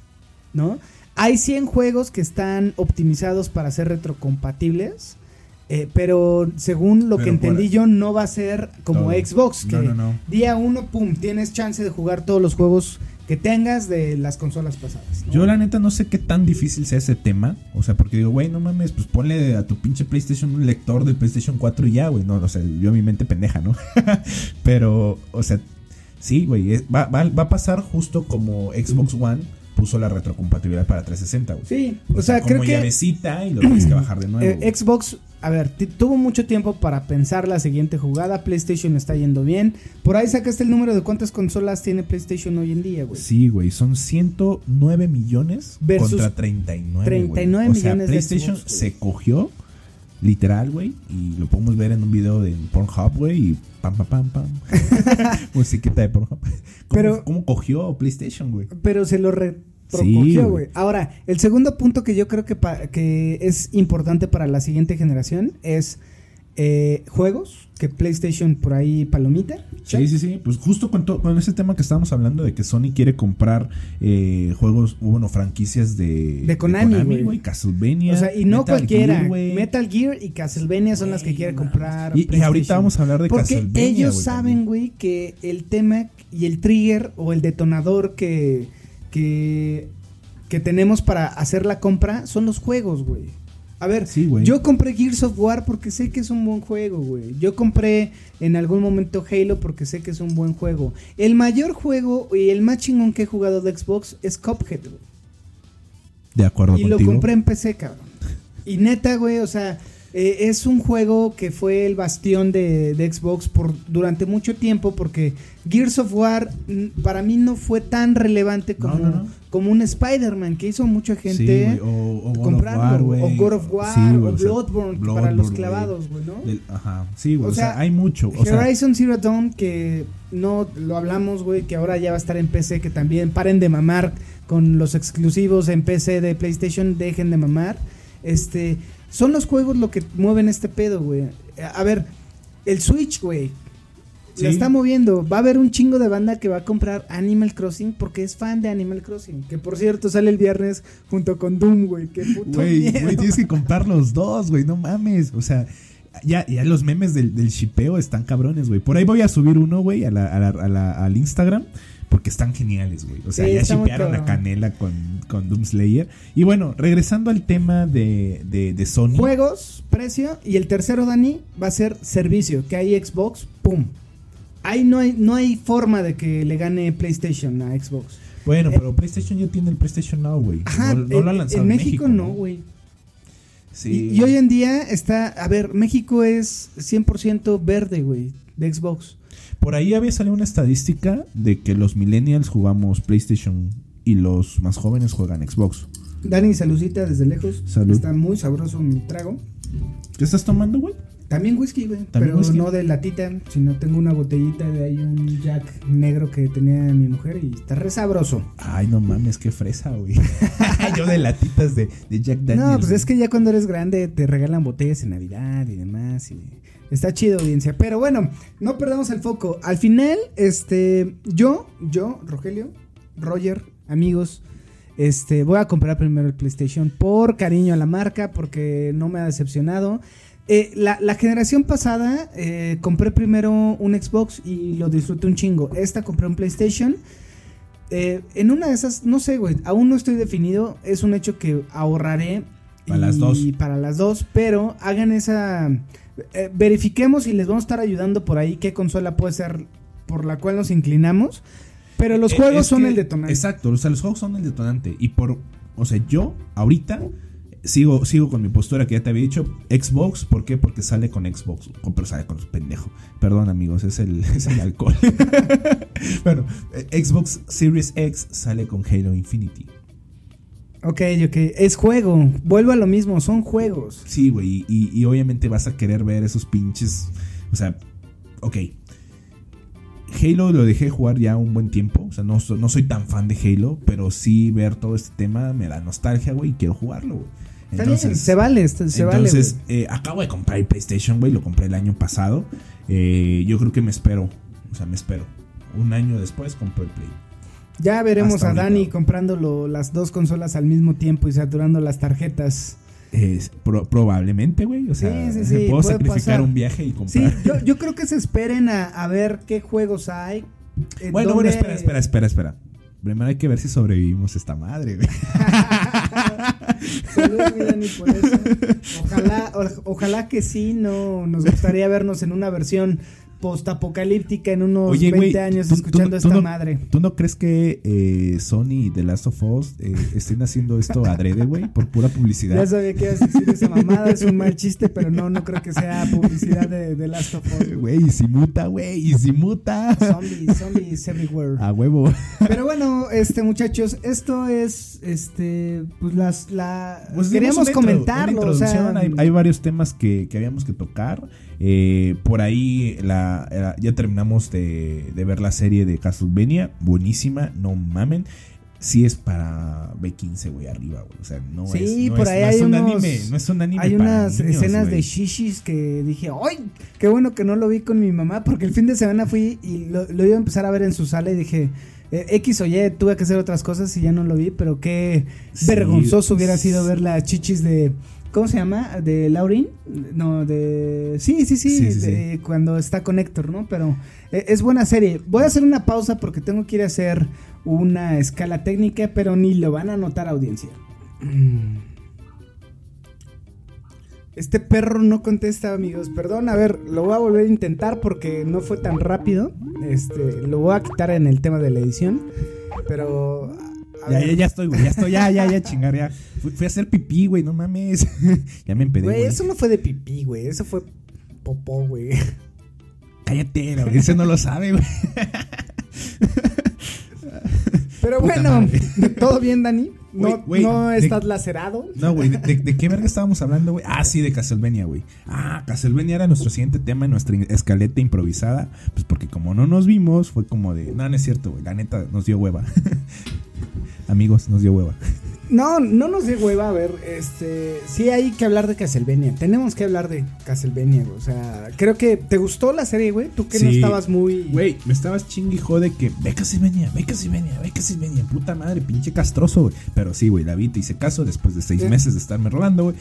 ¿no? Hay 100 juegos que están optimizados para ser retrocompatibles, eh, pero según lo que Pero entendí yo, no va a ser como Todo. Xbox, que No, no, no. día uno, pum, tienes chance de jugar todos los juegos que tengas de las consolas pasadas. ¿no? Yo la neta no sé qué tan difícil sea ese tema. O sea, porque digo, güey, no mames, pues ponle a tu pinche PlayStation un lector del PlayStation 4 y ya, güey. No, o sea, yo mi mente pendeja, ¿no? <laughs> Pero, o sea, sí, güey. Va, va, va a pasar justo como Xbox One puso la retrocompatibilidad para 360, güey. Sí, o sea, como creo que llavecita y lo tienes que bajar de nuevo. Eh. Xbox, a ver, tuvo mucho tiempo para pensar la siguiente jugada. PlayStation está yendo bien. Por ahí sacaste el número de cuántas consolas tiene PlayStation hoy en día, güey. Sí, güey, son 109 millones Versus contra 39. güey. 39 o sea, millones de PlayStation Xbox, güey. se cogió Literal, güey. Y lo podemos ver en un video de Pornhub, güey. Y pam, pam, pam, pam. <laughs> Musiquita de Pornhub. ¿Cómo, Pero- ¿Cómo cogió PlayStation, güey? Pero se lo Sí, güey. güey. Ahora, el segundo punto que yo creo que, pa- que es importante para la siguiente generación es eh, juegos, que PlayStation por ahí palomita. Sí, sí, sí. Pues justo con, con ese tema que estábamos hablando de que Sony quiere comprar eh, juegos, bueno, franquicias de, De Konami, güey. Castlevania. O sea, y no Metal cualquiera. Gear. Metal Gear y Castlevania son las que quiere comprar. Y, y ahorita vamos a hablar de Porque Castlevania. ellos saben, güey, que el tema y el trigger o el detonador que, que, que tenemos para hacer la compra son los juegos, güey. A ver, Sí, güey. yo compré Gears of War porque sé que es un buen juego, güey. Yo compré en algún momento Halo porque sé que es un buen juego. El mayor juego y el más chingón que he jugado de Xbox es Cuphead, güey. De acuerdo Y lo compré en PC, cabrón. Y neta, güey, o sea, eh, es un juego que fue el bastión de, de Xbox por durante mucho tiempo porque Gears of War para mí no fue tan relevante como, no, no. como un Spider-Man que hizo mucha Sí, gente güey, o, comprarlo, War, o God of War, Sí, o Bloodborne, para los clavados, güey, ¿no? Del- ajá, sí, güey. O sea, sea, hay mucho. O sea, Horizon Zero Dawn, que no lo hablamos, güey, que ahora ya va a estar en PC, que también paren de mamar con los exclusivos en PC de PlayStation, dejen de mamar. Este, son los juegos lo que mueven este pedo, güey. A ver, el Switch, güey. Sí. La está moviendo. Va a haber un chingo de banda que va a comprar Animal Crossing porque es fan de Animal Crossing. Que por cierto sale el viernes junto con Doom, güey. Qué puto Güey, tienes que comprar los dos, güey, no mames. O sea, ya, ya los memes del, del shipeo están cabrones, güey. Por ahí voy a subir uno, güey, a la- a la- a la- al Instagram. Porque están geniales, güey. O sea, Sí, ya shipearon a. Canela con, con Doom Slayer. Y bueno, regresando al tema de, de, de Sony. Juegos, precio. Y el tercero, Dani, va a ser servicio. Que hay Xbox, pum. Ahí no hay, no hay forma de que le gane PlayStation a Xbox. Bueno, pero PlayStation ya tiene el PlayStation Now, güey. Ajá, no, no en, lo han lanzado en México, no, güey. Sí. Y, y hoy en día está, a ver, México es 100% verde, güey, de Xbox. Por ahí había salido una estadística de que los millennials jugamos PlayStation y los más jóvenes juegan Xbox. Dani, saludcita desde lejos. Salud. Está muy sabroso mi trago. ¿Qué estás tomando, güey? También whisky, güey. ¿También Pero whisky? no de latita, sino tengo una botellita de ahí, un Jack negro que tenía mi mujer y está re sabroso. Ay, no mames, qué fresa, güey. <laughs> Yo de latitas de, de Jack Daniels. no, pues es que ya cuando eres grande te regalan botellas en Navidad y demás. Y está chido, audiencia. Pero bueno, no perdamos el foco. Al final, este, yo, yo, Rogelio, Roger, amigos, este, voy a comprar primero el PlayStation por cariño a la marca, porque no me ha decepcionado. Eh, la, la generación pasada eh, compré primero un Xbox y lo disfruté un chingo. Esta compré un PlayStation. Eh, en una de esas, no sé, güey, aún no estoy definido. Es un hecho que ahorraré. Para las dos. Para las dos, pero hagan esa... eh, verifiquemos y les vamos a estar ayudando por ahí qué consola puede ser por la cual nos inclinamos. Pero los Eh, juegos es son que- el detonante. Exacto, o sea, los juegos son el detonante. Y por. O sea, yo, ahorita. Sigo, sigo con mi postura que ya te había dicho. Xbox, ¿por qué? Porque sale con Xbox. O, Pero sale con los pendejos. Perdón, amigos, es el, es el alcohol. <laughs> bueno, eh, Xbox Series X sale con Halo Infinity. Ok, ok. Es juego. Vuelvo a lo mismo. Son juegos. Sí, güey. Y, y obviamente vas a querer ver esos pinches. O sea, ok. Halo lo dejé jugar ya un buen tiempo. O sea, no, no soy tan fan de Halo. Pero sí ver todo este tema me da nostalgia, güey. Y quiero jugarlo, güey. Bien, se vale, se vale. entonces eh, acabo de comprar el PlayStation, güey. Lo compré el año pasado. Eh, yo creo que me espero. O sea, me espero. Un año después compro el Play. Ya veremos hasta a Dani güey. comprándolo las dos consolas al mismo tiempo y saturando las tarjetas. Pro- probablemente, güey. O sea, Sí, sí, sí, puedo sacrificar pasar. un viaje y Sí, comprar. yo, yo creo que se esperen a, a ver qué juegos hay. eh, Bueno, bueno, espera, espera, espera, espera. Primero hay que ver si sobrevivimos esta madre, güey. Salud, mi Dani, por eso. <laughs> Ojalá, o- ojalá que sí, no nos gustaría vernos en una versión postapocalíptica en unos Oye, 20 güey, años tú- tú- escuchando tú esta no- madre. ¿Tú no crees que eh, Sony y The Last of Us eh, estén haciendo esto adrede, güey? Por pura Ya publicidad. sabía que ibas a decir esa mamada, es un mal chiste, pero no, no creo que sea publicidad de, de Last of Us. Güey, y si muta, güey, y si muta. Zombies, zombies everywhere. A huevo. Pero bueno, este muchachos, esto es este pues las la Pues queríamos comentarlo, o sea, hay, hay varios temas que, que habíamos que tocar. Eh, por ahí la, la- ya terminamos de, de ver la serie de Castlevania. Buenísima, no mamen. Sí es para B15, güey, arriba, güey. O sea, no Sí, es, no por es- ahí no hay es un unos- anime. No es un anime hay para unas niños, escenas de shishis que dije, ¡ay! Qué bueno que no lo vi con mi mamá, porque el fin de semana fui y lo, lo iba a empezar a ver en su sala y dije, eh, X o Y, tuve que hacer otras cosas y ya no lo vi, pero qué Sí, vergonzoso hubiera sido ver las chichis de... ¿Cómo se llama? ¿De Laurin? No, de... Sí, sí, sí, Sí, sí, de- cuando está con Héctor, ¿no? Pero eh, es buena serie. Voy a hacer una pausa porque tengo que ir a hacer una escala técnica, pero ni lo van a notar audiencia. Mm. Este perro no contesta, amigos. Perdón, a ver, lo voy a volver a intentar porque no fue tan rápido. Este, lo voy a quitar en el tema de la edición. Pero. Ya, ya, ya estoy, güey. Ya estoy, ya, ya, ya, chingar, ya. Fui, fui a hacer pipí, güey, no mames. <laughs> ya me empedé, Güey, güey. eso no fue de pipí, güey. Eso fue popó, güey. Cállate, la audiencia no lo sabe, güey. Pero Puta bueno, madre. ¿todo bien, Dani? No, no de- estás lacerado. No, güey, ¿de, de, de qué verga estábamos hablando, güey? Ah, sí, de Castlevania, güey. Ah, Castlevania era nuestro siguiente tema en nuestra escaleta improvisada. Pues porque como no nos vimos, fue como de. No, no es cierto, güey. La neta nos dio hueva. <laughs> Amigos, nos dio hueva. No, no nos dé hueva, a ver, este, sí hay que hablar de Castlevania, tenemos que hablar de Castlevania, güey, o sea, creo que te gustó la serie, güey, tú que no estabas muy... Güey, me estabas chingue y jode que ve Castlevania, ve Castlevania, ve Castlevania. Puta madre, pinche castroso, güey. Pero sí, güey, la vi, te hice caso después de seis Eh. meses de estarme rolando, güey.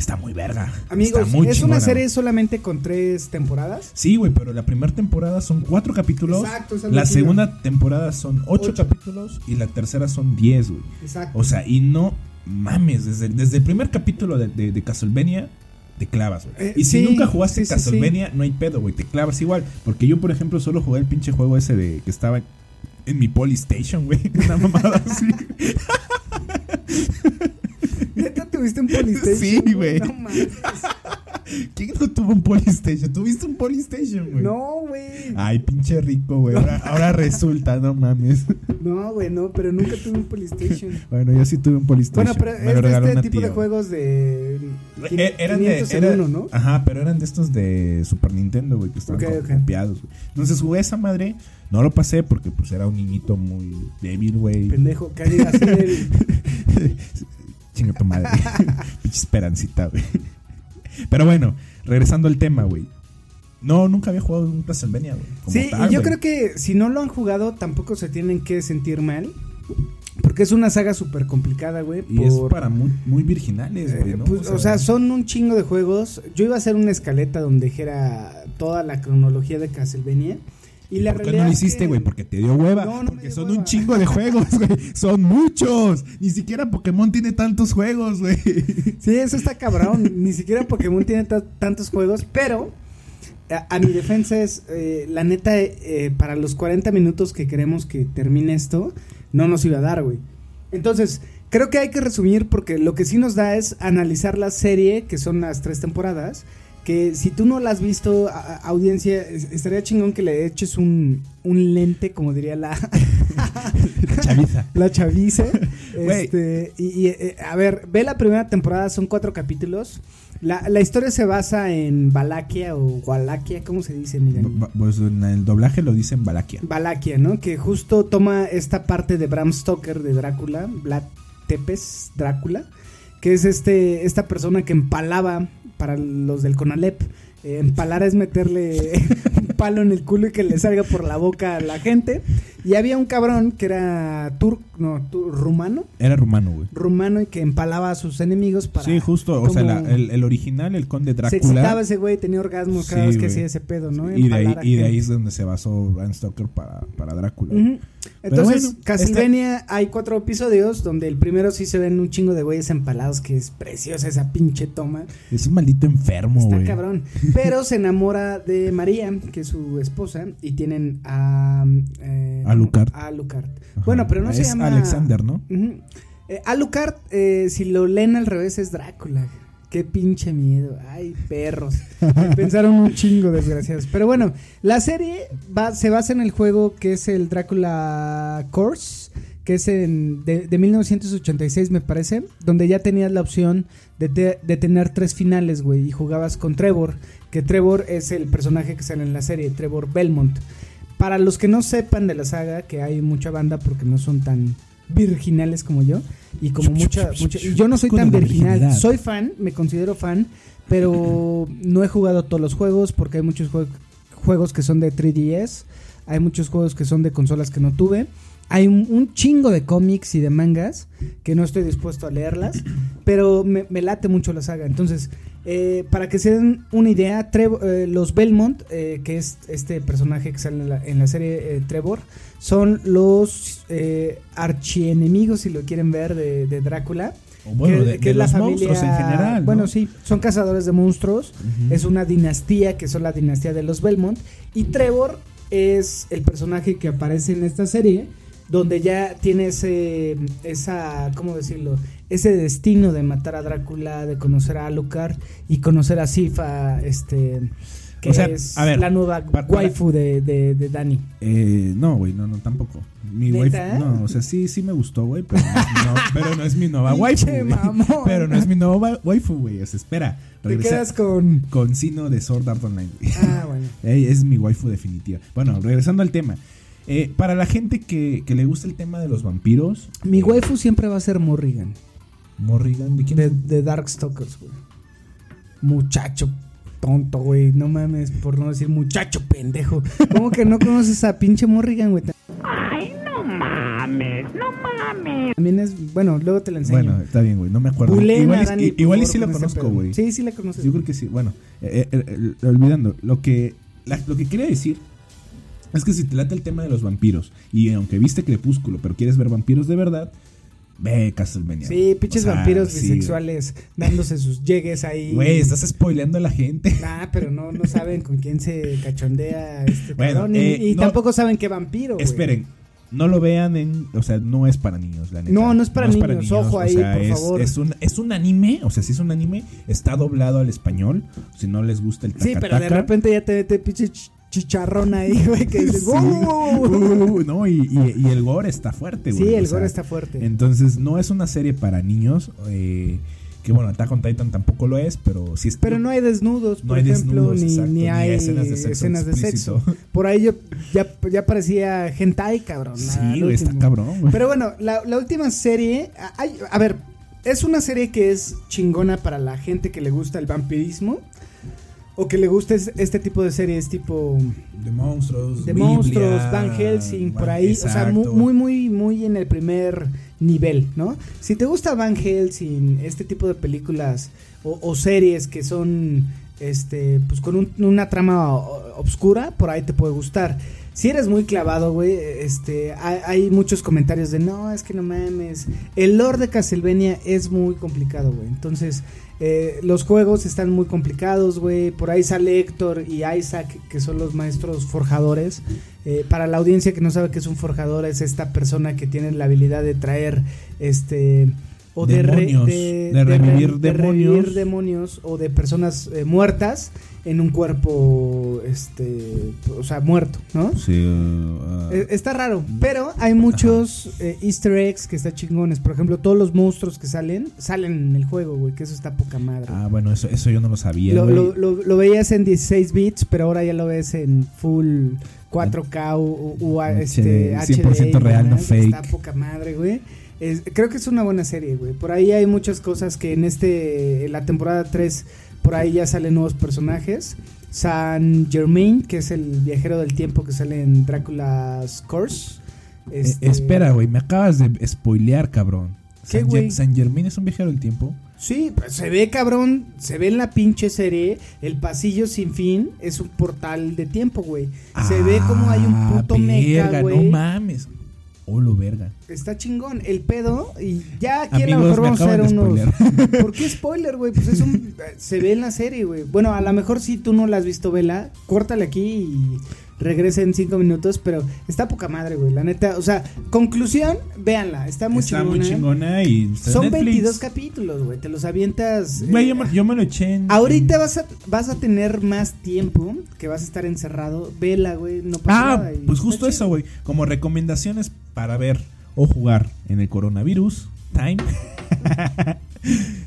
Está muy verga. Amigos, muy es chingona, una serie solamente con tres temporadas. Sí, güey, pero la primera temporada son cuatro capítulos. Exacto, esa es la segunda temporada son ocho, Ocho. capítulos y la tercera son diez, güey. Exacto. O sea, y no mames, desde, desde el primer capítulo de, de, de Castlevania te clavas, güey. Eh, y si sí, nunca jugaste sí, sí, Castlevania, no hay pedo, güey, te clavas igual. Porque yo, por ejemplo, solo jugué el pinche juego ese de que estaba en mi Polystation, güey. <laughs> Una mamada así. <laughs> ¿Neta tuviste un <laughs> Polystation? Sí, güey. No mames. <laughs> ¿Quién no tuvo un Polystation? ¿Tuviste un Polystation, güey? No, güey. Ay, pinche rico, güey. Ahora, ahora resulta, no mames. <laughs> No, güey, no, pero nunca tuve un Polystation. Bueno, yo sí tuve un Polystation. Bueno, pero Me es de este tipo de juegos de Eh, eran de 500 en era- uno, ¿no? Ajá, pero eran de estos de Super Nintendo, güey, que estaban Ok, como ok. copiados, güey. Entonces jugué esa madre, no lo pasé porque pues era un niñito muy débil, güey. Pendejo, diga así el... Chinga tu madre. <laughs> Pinche esperancita, güey. Pero bueno, regresando al tema, güey. No, nunca había jugado un Castlevania, güey. Sí, tal, y yo güey. creo que si no lo han jugado, tampoco se tienen que sentir mal. Porque es una saga súper complicada, güey. Y es por- para muy, muy virginales, güey, Eh, ¿no? pues, o, sea, son un chingo de juegos. Yo iba a hacer una escaleta donde dijera toda la cronología de Castlevania. Y la ¿Por qué no lo hiciste, que- güey? Porque te dio hueva. No, no me porque dio son hueva. un chingo de juegos, <laughs> güey. Son muchos. Ni siquiera Pokémon tiene tantos juegos, güey. Sí, eso está cabrón. Ni siquiera Pokémon tiene ta- tantos juegos, pero a, a mi defensa es, eh, la neta, eh, para los 40 minutos que queremos que termine esto, no nos iba a dar, güey. Entonces, creo que hay que resumir porque lo que sí nos da es analizar la serie, que son las tres temporadas. Que si tú no la has visto, a- audiencia, es- estaría chingón que le eches un, un lente, como diría la, <laughs> Chaviza. la chaviza. <laughs> Este, y, y, eh, a ver, ve la primera temporada, son cuatro capítulos. La, la historia se basa en Valaquia o Walaquia, ¿cómo se dice, Miguel? Pues en el doblaje lo dicen Valaquia. Valaquia, ¿no? Que justo toma esta parte de Bram Stoker de Drácula, Vlad Tepes Drácula, que es este esta persona que empalaba para los del Conalep. Eh, empalar es meterle <laughs> un palo en el culo y que le salga por la boca a la gente. Y había un cabrón que era turco, no, tu- rumano, Era rumano, güey. rumano y que empalaba a sus enemigos para. Sí, justo. O sea, la- el, el original, el conde se excitaba Drácula. ese güey, tenía orgasmos cada Sí, vez que hacía ese pedo, ¿no? Y de, ahí, y de ahí es donde se basó Bram Stoker para para Drácula. Entonces, bueno, Castlevania hay cuatro episodios donde el primero sí se ven un chingo de güeyes empalados, que es preciosa esa pinche toma. Es un maldito enfermo, Está güey. cabrón. Pero se enamora de María, que es su esposa, y tienen a. eh, Alucard. Alucard. Ajá. Bueno, pero no se Es llama. Alexander, ¿no? Eh, Alucard, eh, si lo leen al revés, es Drácula. Qué pinche miedo. Ay, perros. Me <laughs> Pensaron un chingo, desgraciados. Pero bueno, la serie va- se basa en el juego que es el Drácula Course, que es en, de, de 1986, me parece, donde ya tenías la opción de, te- de tener tres finales, güey, y jugabas con Trevor, que Trevor es el personaje que sale en la serie, Trevor Belmont. Para los que no sepan de la saga, que hay mucha banda porque no son tan virginales como yo, y como mucha, mucha y yo no soy tan virginal, soy fan, me considero fan, pero no he jugado todos los juegos porque hay muchos jue- juegos que son de 3DS, hay muchos juegos que son de consolas que no tuve. Hay un, un chingo de cómics y de mangas que no estoy dispuesto a leerlas, pero me, me late mucho la saga. Entonces, eh, para que se den una idea, Trevo- eh, los Belmont, eh, que es este personaje que sale en la, en la serie eh, Trevor, son los eh, archienemigos, si lo quieren ver, de, de Drácula. O bueno, que- de, que de es la los familia- monstruos en general. ¿no? Bueno, sí, son cazadores de monstruos. Es una dinastía que son la dinastía de los Belmont. Y Trevor es el personaje que aparece en esta serie, donde ya tiene ese, esa, ¿cómo decirlo? Ese destino de matar a Drácula, de conocer a Alucard y conocer a Sifa, este, que O sea, es a ver, la nueva para- waifu de, de, de Dani. Eh, no, güey, no, no, tampoco. Mi wife, no, o sea, sí, sí me gustó, güey, pero, no es mi no- pero no es mi nueva waifu. Pero no es mi nueva waifu, güey, o sea, espera. Te regresa- quedas con... Con Sino de Sword Art Online. Ah, bueno. <laughs> Es mi waifu definitiva. Bueno, regresando al tema. Eh, para la gente que, que le gusta el tema de los vampiros. Mi eh, waifu siempre va a ser Morrigan. Morrigan, ¿de quién? De, de Darkstalkers, güey. Muchacho tonto, güey. No mames, por no decir muchacho pendejo. ¿Cómo que no conoces a pinche Morrigan, güey? Ay, no mames, no mames. También es. Bueno, luego te la enseño. Bueno, está bien, güey, no me acuerdo. Bulena, igual y- Dani, igual sí la conozco, güey. Sí, sí la conoces. Yo creo que sí. Bueno, eh, eh, eh, olvidando, lo que, la- lo que quería decir es que si te late el tema de los vampiros y aunque viste Crepúsculo, pero quieres ver vampiros de verdad, ve Castlevania. Sí, pinches O sea, vampiros sí, bisexuales dándose sus llegues ahí. Güey, estás spoileando a la gente. Ah, pero no, no saben con quién se cachondea este Bueno, cabrón. Y, eh, y no- tampoco saben qué vampiro, güey. Esperen, no lo vean en. O sea, no es para niños, la neta. No, no es para niños, ojo ahí, por es, favor. Es un, es un anime, o sea, si es un anime, está doblado al español. Si no les gusta el Sí, pero de repente ya te mete pinche ch- chicharrón ahí, <laughs> güey, que dices. Uh, no, y, y- y el gore está fuerte, güey. Sí, el sea, gore está fuerte. Entonces, no es una serie para niños. eh, que bueno, Attack on Titan tampoco lo es, pero sí es. Pero no hay desnudos, No por hay ejemplo, desnudos, ni, exacto, ni ni hay escenas de sexo escenas de sexo. explícito. Por ahí yo ya, ya parecía hentai, cabrón. Sí, güey, está cabrón, güey. Pero bueno, la, la última serie, hay- a ver, es una serie que es chingona para la gente que le gusta el vampirismo o que le gusta es- este tipo de series tipo De monstruos. de Biblia, monstruos, Van Helsing, por ahí, o sea, muy, muy, muy en el primer nivel, ¿no? Si te gusta Van Helsing, este tipo de películas o, o series que son, este, pues con un- una trama obscura, por ahí te puede gustar. Si eres muy clavado, güey, este, hay, hay muchos comentarios de no, es que no mames. El lore de Castlevania es muy complicado, güey. Entonces, eh, los juegos están muy complicados, güey. Por ahí sale Héctor y Isaac, que son los maestros forjadores. Eh, para la audiencia que no sabe qué es un forjador, es esta persona que tiene la habilidad de traer, este, o de, Demonios, de, de revivir de demonios. revivir demonios o de personas eh, muertas en un cuerpo, este, o sea, muerto, ¿no? Sí, uh, Eh, Está raro, pero hay muchos eh, easter eggs que están chingones. Por ejemplo, todos los monstruos que salen, salen en el juego, güey, que eso está poca madre. ah, bueno, eso, eso yo no lo sabía. lo, güey. lo- lo- lo veías en 16 bits, pero ahora ya lo ves en full 4K u, u- u- este, HD, 100% HD, real, no fake. Está poca madre, güey. Es- creo que es una buena serie, güey. Por ahí hay muchas cosas que en este, en la temporada 3, por ahí ya salen nuevos personajes. San Germain, que es el viajero del tiempo que sale en Drácula's Curse. Eh, Este, espera, güey, me acabas de spoilear, cabrón. ¿Qué, San, güey? San Germain es un viajero del tiempo. Sí, pues se ve cabrón, se ve en la pinche serie, el pasillo sin fin es un portal de tiempo, güey. Se ve como hay un Ah, puto mecha, verga, güey. No mames. Olo, verga. Está chingón el pedo y ya aquí a lo mejor me vamos a hacer unos... <laughs> ¿Por qué spoiler, güey? Pues es un... Se ve en la serie, güey. Bueno, a lo mejor si tú no la has visto, vela, córtale aquí y regresa en cinco minutos, pero está poca madre, güey. La neta, o sea, conclusión, véanla, está muy Está chingona. muy chingona y está Son Netflix. 22 capítulos, güey. Te los avientas. Güey, eh, yo, me, yo me lo eché en. Ahorita en- vas a, vas a tener más tiempo que vas a estar encerrado. Vela, güey, no pasa Ah, nada. y pues está justo eso, güey. Como recomendaciones para ver o jugar en el coronavirus time. <laughs>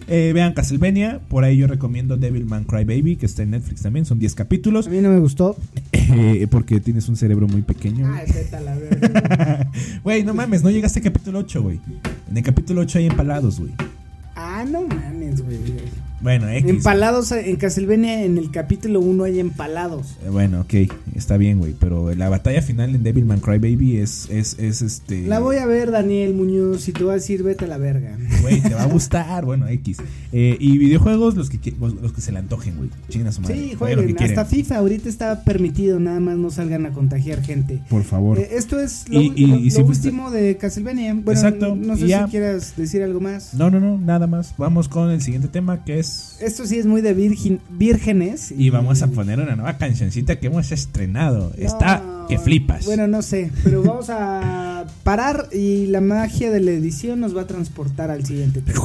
Eh, vean Castlevania, por ahí yo recomiendo Devilman Crybaby, que está en Netflix también, son 10 capítulos, A mí no me gustó. eh, porque tienes un cerebro muy pequeño. Ay, vete a la verga. <laughs> Güey, no mames, no llegaste al capítulo 8, güey. En el capítulo 8 hay empalados, güey. ah, no mames, güey. Bueno, X. Empalados en Castlevania, en el capítulo 1 hay empalados. Eh, Bueno, ok, está bien, güey. Pero la batalla final en Devilman Crybaby es, es, es este. La voy a ver, Daniel Muñoz, y te voy a decir, vete a la verga. Güey, te va a <laughs> gustar. bueno, X. Eh, y videojuegos, los que, los, que se le antojen, güey. Chinga su madre. Sí, Jueguen. Hasta quieren. FIFA ahorita está permitido, nada más no salgan a contagiar gente. Por favor. Eh, esto es lo, Y- y- lo- y si lo fuiste- último de Castlevania. Bueno, Exacto, no sé ya. si quieras decir algo más. No, no, no, nada más. Vamos con el siguiente tema que es. Esto sí es muy de virgin, vírgenes. Y vamos a poner una nueva cancioncita que hemos estrenado. Está que flipas. Bueno, no sé, pero vamos a parar y la magia de la edición nos va a transportar al siguiente tema.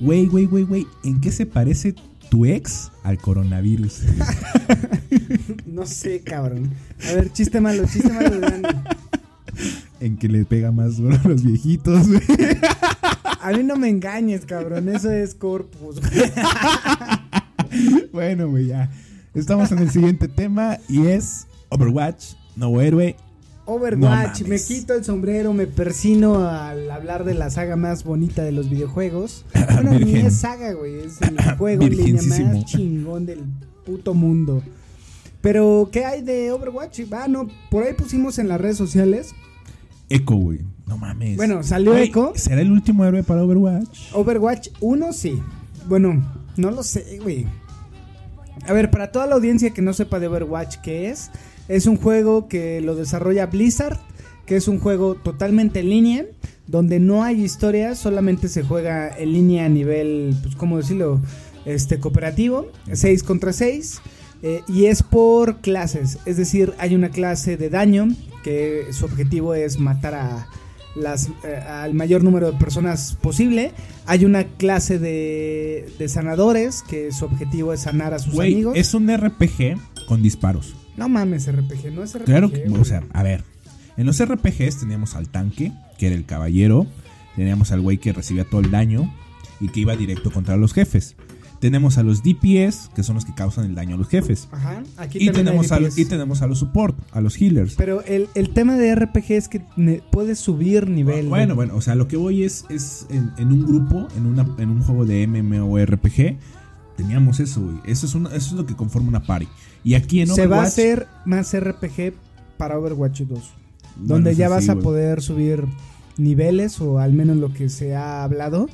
Güey, güey, güey, güey. ¿En qué se parece tu ex al coronavirus? <laughs> No sé, cabrón. A ver, chiste malo, chiste malo de Dani. en que le pega más duro a los viejitos, güey. A mí no me engañes, cabrón. Eso es corpus. Bueno, güey, ya. Estamos en el siguiente tema y es Overwatch, nuevo héroe. Overwatch, No me quito el sombrero, me persino al hablar de la saga más bonita de los videojuegos. <laughs> Bueno, ni es saga, güey, es el <laughs> juego en línea más chingón del puto mundo. Pero, ¿qué hay de Overwatch? Ah, no, por ahí pusimos en las redes sociales. Echo, güey. No mames. Bueno, salió Echo. ¿Será el último héroe para Overwatch? Overwatch 1 sí. Bueno, no lo sé, güey. A ver, para toda la audiencia que no sepa de Overwatch qué es, es un juego que lo desarrolla Blizzard, que es un juego totalmente en línea, donde no hay historia, solamente se juega en línea a nivel, pues, ¿cómo decirlo? Este, cooperativo, 6 contra 6. eh, y es por clases, es decir, hay una clase de daño que su objetivo es matar a las, eh, al mayor número de personas posible. Hay una clase de, de sanadores que su objetivo es sanar a sus amigos. es un RPG con disparos. No mames, RPG, no es RPG. Claro que, o sea, a ver. En los RPGs teníamos al tanque, que era el caballero. Teníamos al güey que recibía todo el daño y que iba directo contra los jefes. Tenemos a los DPS, que son los que causan el daño a los jefes. Ajá, aquí Y tenemos, a, y tenemos a los support, a los healers. Pero el, el tema de RPG es que puedes subir nivel. Bueno, bueno, o sea, lo que voy es, es en, en un grupo, en, una, en un juego de MMORPG, teníamos eso, güey. Eso es, una- eso es lo que conforma una party. Y aquí en Se va a Overwatch- hacer más RPG para Overwatch 2. Bueno, donde ya sí, vas a poder subir niveles, o al menos lo que se ha hablado.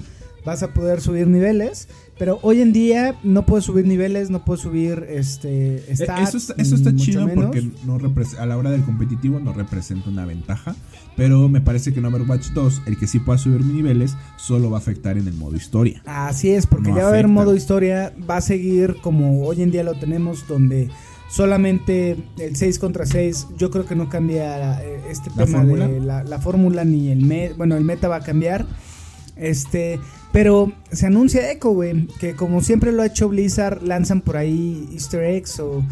Vas a poder subir niveles. Pero hoy en día no puedes subir niveles, no puedes subir este Eh, stats, Eso está, eso está chido menos. porque no a la hora del competitivo no representa una ventaja. Pero me parece que en Overwatch 2, el que sí pueda subir niveles, solo va a afectar en el modo historia. Así es, porque No ya va a haber modo historia, va a seguir como hoy en día lo tenemos, donde solamente el 6 contra 6, yo creo que no cambia eh, este ¿La tema de la, la fórmula ni el meta, bueno, el meta va a cambiar. Este, pero se anuncia Echo, güey, que como siempre lo ha hecho Blizzard, lanzan por ahí easter eggs o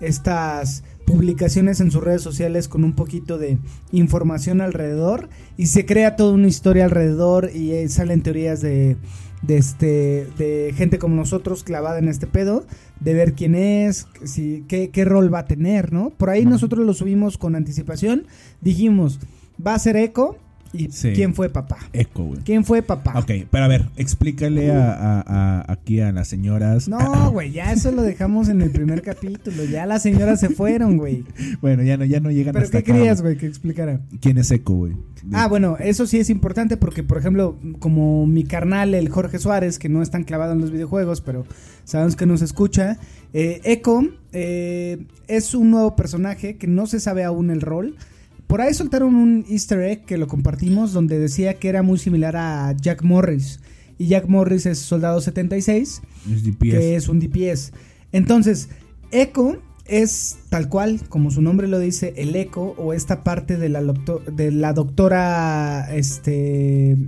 estas publicaciones en sus redes sociales con un poquito de información alrededor y se crea toda una historia alrededor y eh, salen teorías de, de este de gente como nosotros clavada en este pedo de ver quién es si qué, qué rol va a tener no por ahí nosotros lo subimos con anticipación dijimos va a ser Echo ¿Y Sí. quién fue papá? Echo, güey. ¿Quién fue papá? Ok, pero a ver, explícale a, a- a- aquí a las señoras. No, güey, ya eso lo dejamos en el primer capítulo. Ya las señoras se fueron, güey. <laughs> Bueno, ya no, ya no llegan ¿Pero hasta qué acá, querías, güey, que explicara? ¿Quién es Echo, güey? Ah, bueno, eso sí es importante porque, por ejemplo, como mi carnal, el Jorge Suárez, que no es tan clavado en los videojuegos, pero sabemos que nos escucha, eh, Echo eh, es un nuevo personaje que no se sabe aún el rol. Por ahí soltaron un easter egg que lo compartimos donde decía que era muy similar a Jack Morris. Y Jack Morris es Soldado 76 Es DPS. que es un DPS. Entonces, Echo es tal cual, como su nombre lo dice, el eco o esta parte de la, docto- de la doctora, este...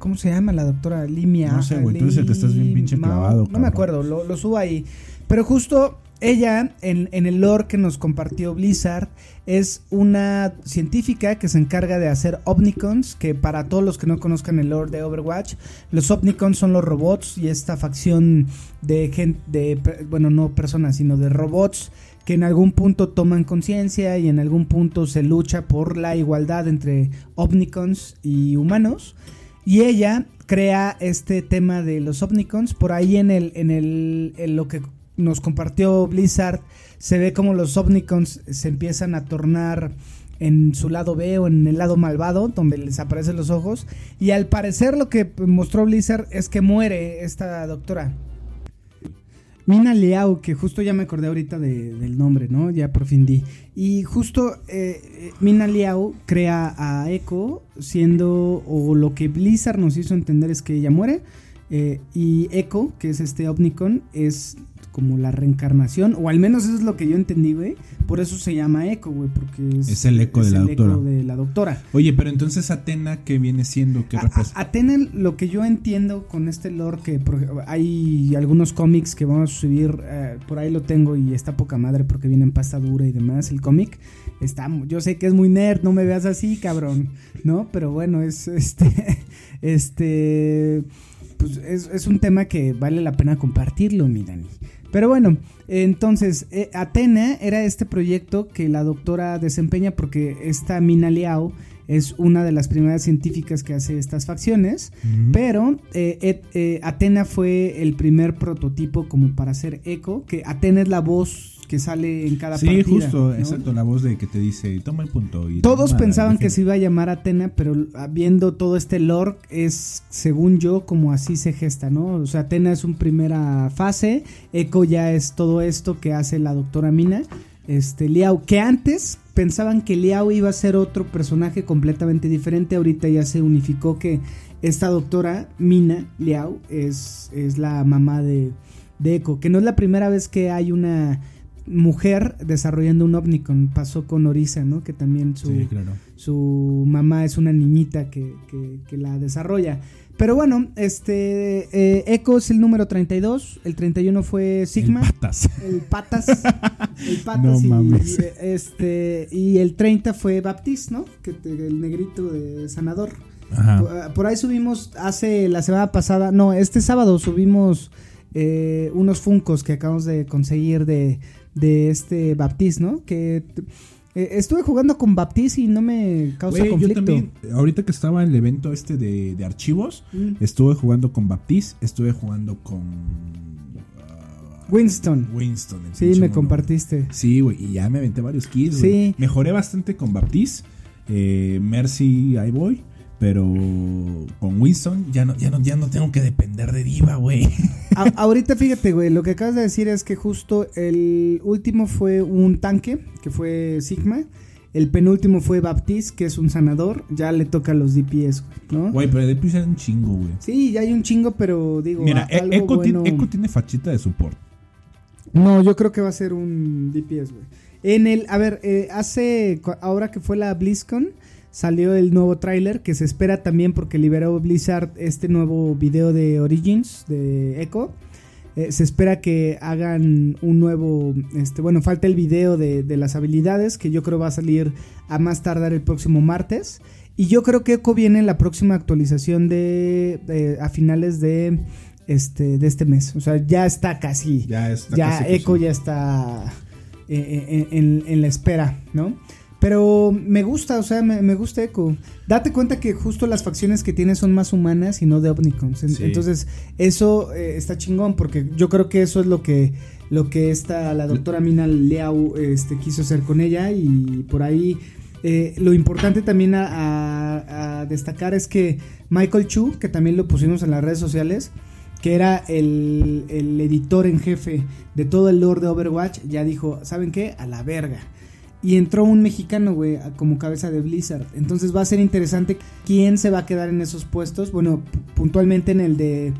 ¿Cómo se llama la doctora? Limia. No sé, güey, tú que estás bien pinche clavado, No me acuerdo, lo, lo subo ahí. Pero justo ella, en, en el lore que nos compartió Blizzard, es una científica que se encarga de hacer Omnicons, que para todos los que no conozcan el lore de Overwatch, los Omnicons son los robots y esta facción de gente, de, bueno, no personas, sino de robots que en algún punto toman conciencia y en algún punto se lucha por la igualdad entre Omnicons y humanos. Y ella crea este tema de los Omnicons. Por ahí en el, en el, en lo que nos compartió Blizzard, se ve como los Omnicons se empiezan a tornar en su lado B o en el lado malvado, donde les aparecen los ojos. Y al parecer lo que mostró Blizzard es que muere esta doctora. Mina Liao, que justo ya me acordé ahorita de- del nombre, ¿no? Ya por fin di. Y justo eh, eh, Mina Liao crea a Echo siendo, o lo que Blizzard nos hizo entender es que ella muere. eh, y Echo, que es este Omnicon, es como la reencarnación, o al menos eso es lo que yo entendí, güey. Por eso se llama Echo, güey, porque es, Es el eco de la el eco doctora. de la doctora. Oye, pero entonces Atena, ¿qué viene siendo? ¿Qué representa? Atena, lo que yo entiendo con este lore, que por hay algunos cómics que vamos a subir, eh, por ahí lo tengo y está poca madre porque viene en pasta dura y demás. El cómic está, yo sé que es muy nerd, no me veas así, cabrón, ¿no? Pero bueno, es <laughs> este, este, pues es, es un tema que vale la pena compartirlo, mi Dani. Pero bueno, entonces, eh, Atena era este proyecto que la doctora desempeña porque esta Mina Liao es una de las primeras científicas que hace estas facciones, pero eh, et- eh, Atena fue el primer prototipo como para hacer eco, que Atena es la voz que sale en cada Sí, partida. justo, ¿no? exacto, la voz de que te dice, toma el punto. Y Todos toma, pensaban que defiende". se iba a llamar Atena, pero viendo todo este lore es, según yo, como así se gesta, ¿no? O sea, Atena es una primera fase, Echo ya es todo esto que hace la doctora Mina, este Liao, que antes pensaban que Liao iba a ser otro personaje completamente diferente, ahorita ya se unificó que esta doctora Mina Liao es, es la mamá de, de Echo, que no es la primera vez que hay una mujer desarrollando un Omnicon. Pasó con Orisa, ¿no? Que también su, Sí, claro. su mamá es una niñita que, que- que la desarrolla. Pero bueno, este eh, Echo es el número 32, el 31 fue Sigma. El patas. El patas. <laughs> El patas No y, este y el 30 fue Baptiste, ¿no? Que te- el negrito de sanador. Ajá. Por, por ahí subimos hace la semana pasada, no, este sábado subimos eh, unos funcos que acabamos de conseguir de, de este Baptiste, ¿no? Que eh, estuve jugando con Baptiste y no me causa yo conflicto. también, ahorita que estaba en el evento este de, de archivos, Mm. estuve jugando con Baptiste, estuve jugando con ah, Winston. Winston. el Sí, me compartiste. Sí, güey, y ya me aventé varios kills, Sí. Mejoré bastante con Baptiste, eh, Mercy, ahí voy. Pero con Winston ya no, ya no, ya no tengo que depender de Diva, güey. Ahorita fíjate, güey, lo que acabas de decir es que justo el último fue un tanque, que fue Sigma. El penúltimo fue Baptiste, que es un sanador. Ya le toca a los DPS, güey, ¿no? Güey, pero de era un chingo, güey. Sí, ya hay un chingo, pero digo. Mira, algo Echo, bueno- tiene, Echo tiene fachita de support. No, yo creo que va a ser un DPS, güey. En el, a ver, eh, hace, ahora que fue la BlizzCon, salió el nuevo tráiler que se espera también porque liberó Blizzard este nuevo video de Origins de Echo. Eh, se espera que hagan un nuevo, este, bueno, falta el video de, de las habilidades que yo creo va a salir a más tardar el próximo martes. Y yo creo que Echo viene en la próxima actualización de, de- a finales de este, de este mes. O sea, ya está casi Ya está ya casi Echo ya está eh, eh, en, en la espera, ¿no? Pero me gusta, o sea, me, me gusta Echo. Date cuenta que justo las facciones que tiene son más humanas y no de Omnicons. Sí. Entonces, eso eh, está chingón porque yo creo que eso es lo que lo que esta la doctora Mina Liao este quiso hacer con ella y por ahí eh, lo importante también a, a- a destacar es que Michael Chu, que también lo pusimos en las redes sociales, que era el, el editor en jefe de todo el lore de Overwatch, ya dijo, ¿saben qué? A la verga. Y entró un mexicano, güey, como cabeza de Blizzard. Entonces va a ser interesante quién se va a quedar en esos puestos. Bueno, pu- puntualmente en el de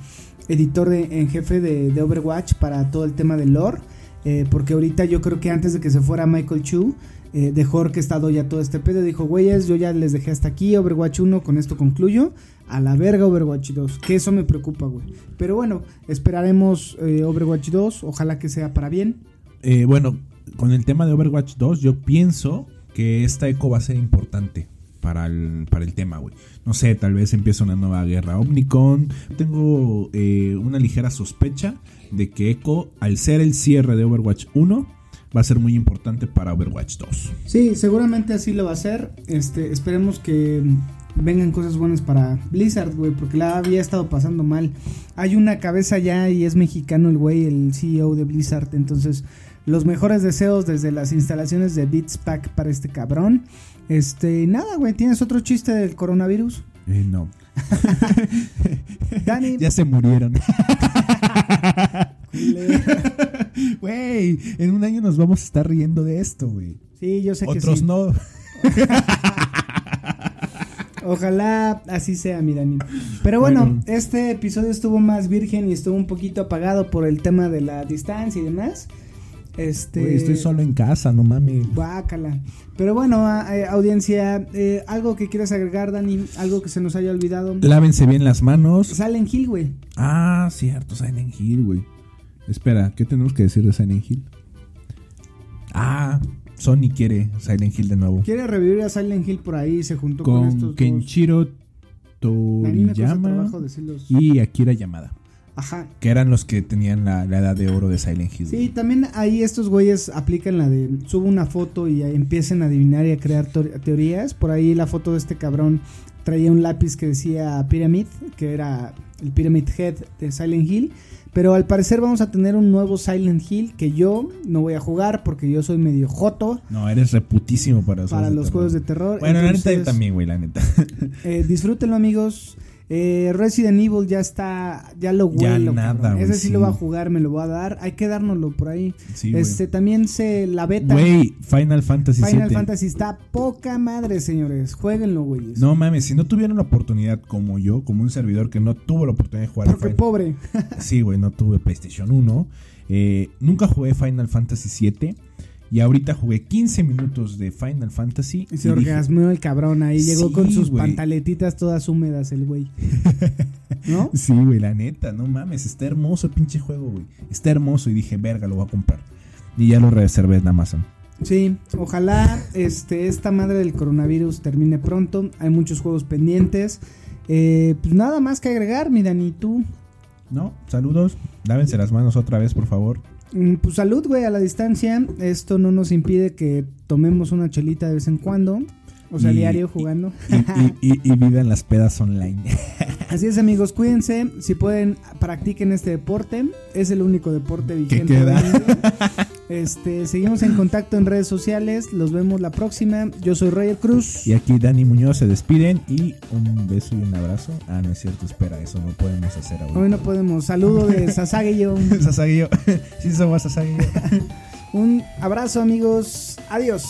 editor de- en jefe de, de Overwatch para todo el tema del lore. eh, porque ahorita yo creo que antes de que se fuera Michael Chu, eh, dejó orquestado ya todo este pedo. Dijo, güeyes, yo ya les dejé hasta aquí Overwatch 1, con esto concluyo. A la verga Overwatch 2. Que eso me preocupa, güey. Pero bueno, esperaremos eh, Overwatch 2. Ojalá que sea para bien. Eh, bueno, con el tema de Overwatch 2, yo pienso que esta eco va a ser importante para el, para el tema, güey. No sé, tal vez empieza una nueva guerra Omnicon. Tengo eh, una ligera sospecha de que Echo, al ser el cierre de Overwatch 1, va a ser muy importante para Overwatch 2. Sí, seguramente así lo va a hacer. Este, esperemos que vengan cosas buenas para Blizzard, güey, porque la había estado pasando mal. Hay una cabeza ya y es mexicano el güey, el CEO de Blizzard. Entonces, los mejores deseos desde las instalaciones de Beats Pack para este cabrón. Este, nada, güey, ¿tienes otro chiste del coronavirus? Eh, no. <laughs> Dani, Ya se murieron. <laughs> Güey, en un año nos vamos a estar riendo de esto, güey. sí, yo sé que Otros sí. no. <laughs> Ojalá así sea, mi Dani. Pero bueno, Bueno. este episodio estuvo más virgen y estuvo un poquito apagado por el tema de la distancia y demás. Este. Estoy solo en casa, no mames. Guácala. Pero bueno, eh, audiencia, eh, algo que quieras agregar, Dani, algo que se nos haya olvidado. Lávense bien las manos. Silent Hill, güey. Ah, cierto, Silent Hill, güey. Espera, ¿qué tenemos que decir de Silent Hill? Ah, Sony quiere Silent Hill de nuevo. Quiere revivir a Silent Hill por ahí, se juntó con, Con estos Kenshiro dos. Toriyama y Akira Yamada. Ajá. Que eran los que tenían la, la edad de oro de Silent Hill. Sí, también ahí estos güeyes aplican la de subo una foto y empiecen a adivinar y a crear teorías. Por ahí la foto de este cabrón traía un lápiz que decía Pyramid, que era el Pyramid Head de Silent Hill. Pero al parecer vamos a tener un nuevo Silent Hill que yo no voy a jugar porque yo soy medio joto No, eres reputísimo para, para los terror. juegos de terror. Bueno, la neta yo Entonces, también, güey, la neta. eh, disfrútenlo amigos. Eh, Resident Evil ya está, ya lo Ya huelo. nada, cabrón. güey, Ese sí, sí. lo va a jugar, me lo va a dar. Hay que dárnoslo por ahí. Sí, güey. este también se la beta. Güey, Final Fantasy Final. Fantasy está poca madre, señores. Jueguenlo, güeyes. No mames, si no tuvieron la oportunidad como yo, como un servidor que no tuvo la oportunidad de jugar Porque Final- pobre. Sí, güey, no tuve PlayStation 1. eh, nunca jugué Final Fantasy VII. Y ahorita jugué 15 minutos de Final Fantasy. Y se y dije, orgasmeó el cabrón ahí. Llegó Sí, con sus güey. pantaletitas todas húmedas, el güey. <laughs> ¿No? Sí, güey, la neta, no mames, está hermoso el pinche juego, güey. Está hermoso y dije, verga, lo voy a comprar. Y ya lo reservé en Amazon. Sí, ojalá este, esta madre del coronavirus termine pronto. Hay muchos juegos pendientes. Eh, pues nada más que agregar, mi Dani, tú. ¿No? Saludos. Lávense las manos otra vez, por favor. Mm, Pues salud, güey, a la distancia. Esto no nos impide que tomemos una chelita de vez en cuando. O sea, Y- diario jugando. Y, y, y, y vivan las pedas online. <laughs> Así es, amigos, cuídense. Si pueden, practiquen este deporte. Es el único deporte vigente. queda? Este, seguimos en contacto en redes sociales. Los vemos la próxima. Yo soy Roger Cruz. Y aquí Dani Muñoz se despiden y un beso y un abrazo. Ah, no es cierto, espera, eso no podemos hacer ahora. Hoy no podemos. Saludo de. <laughs> Sasagi yo. <laughs> sí, somos Sasagi yo. <laughs> Un abrazo, amigos. Adiós.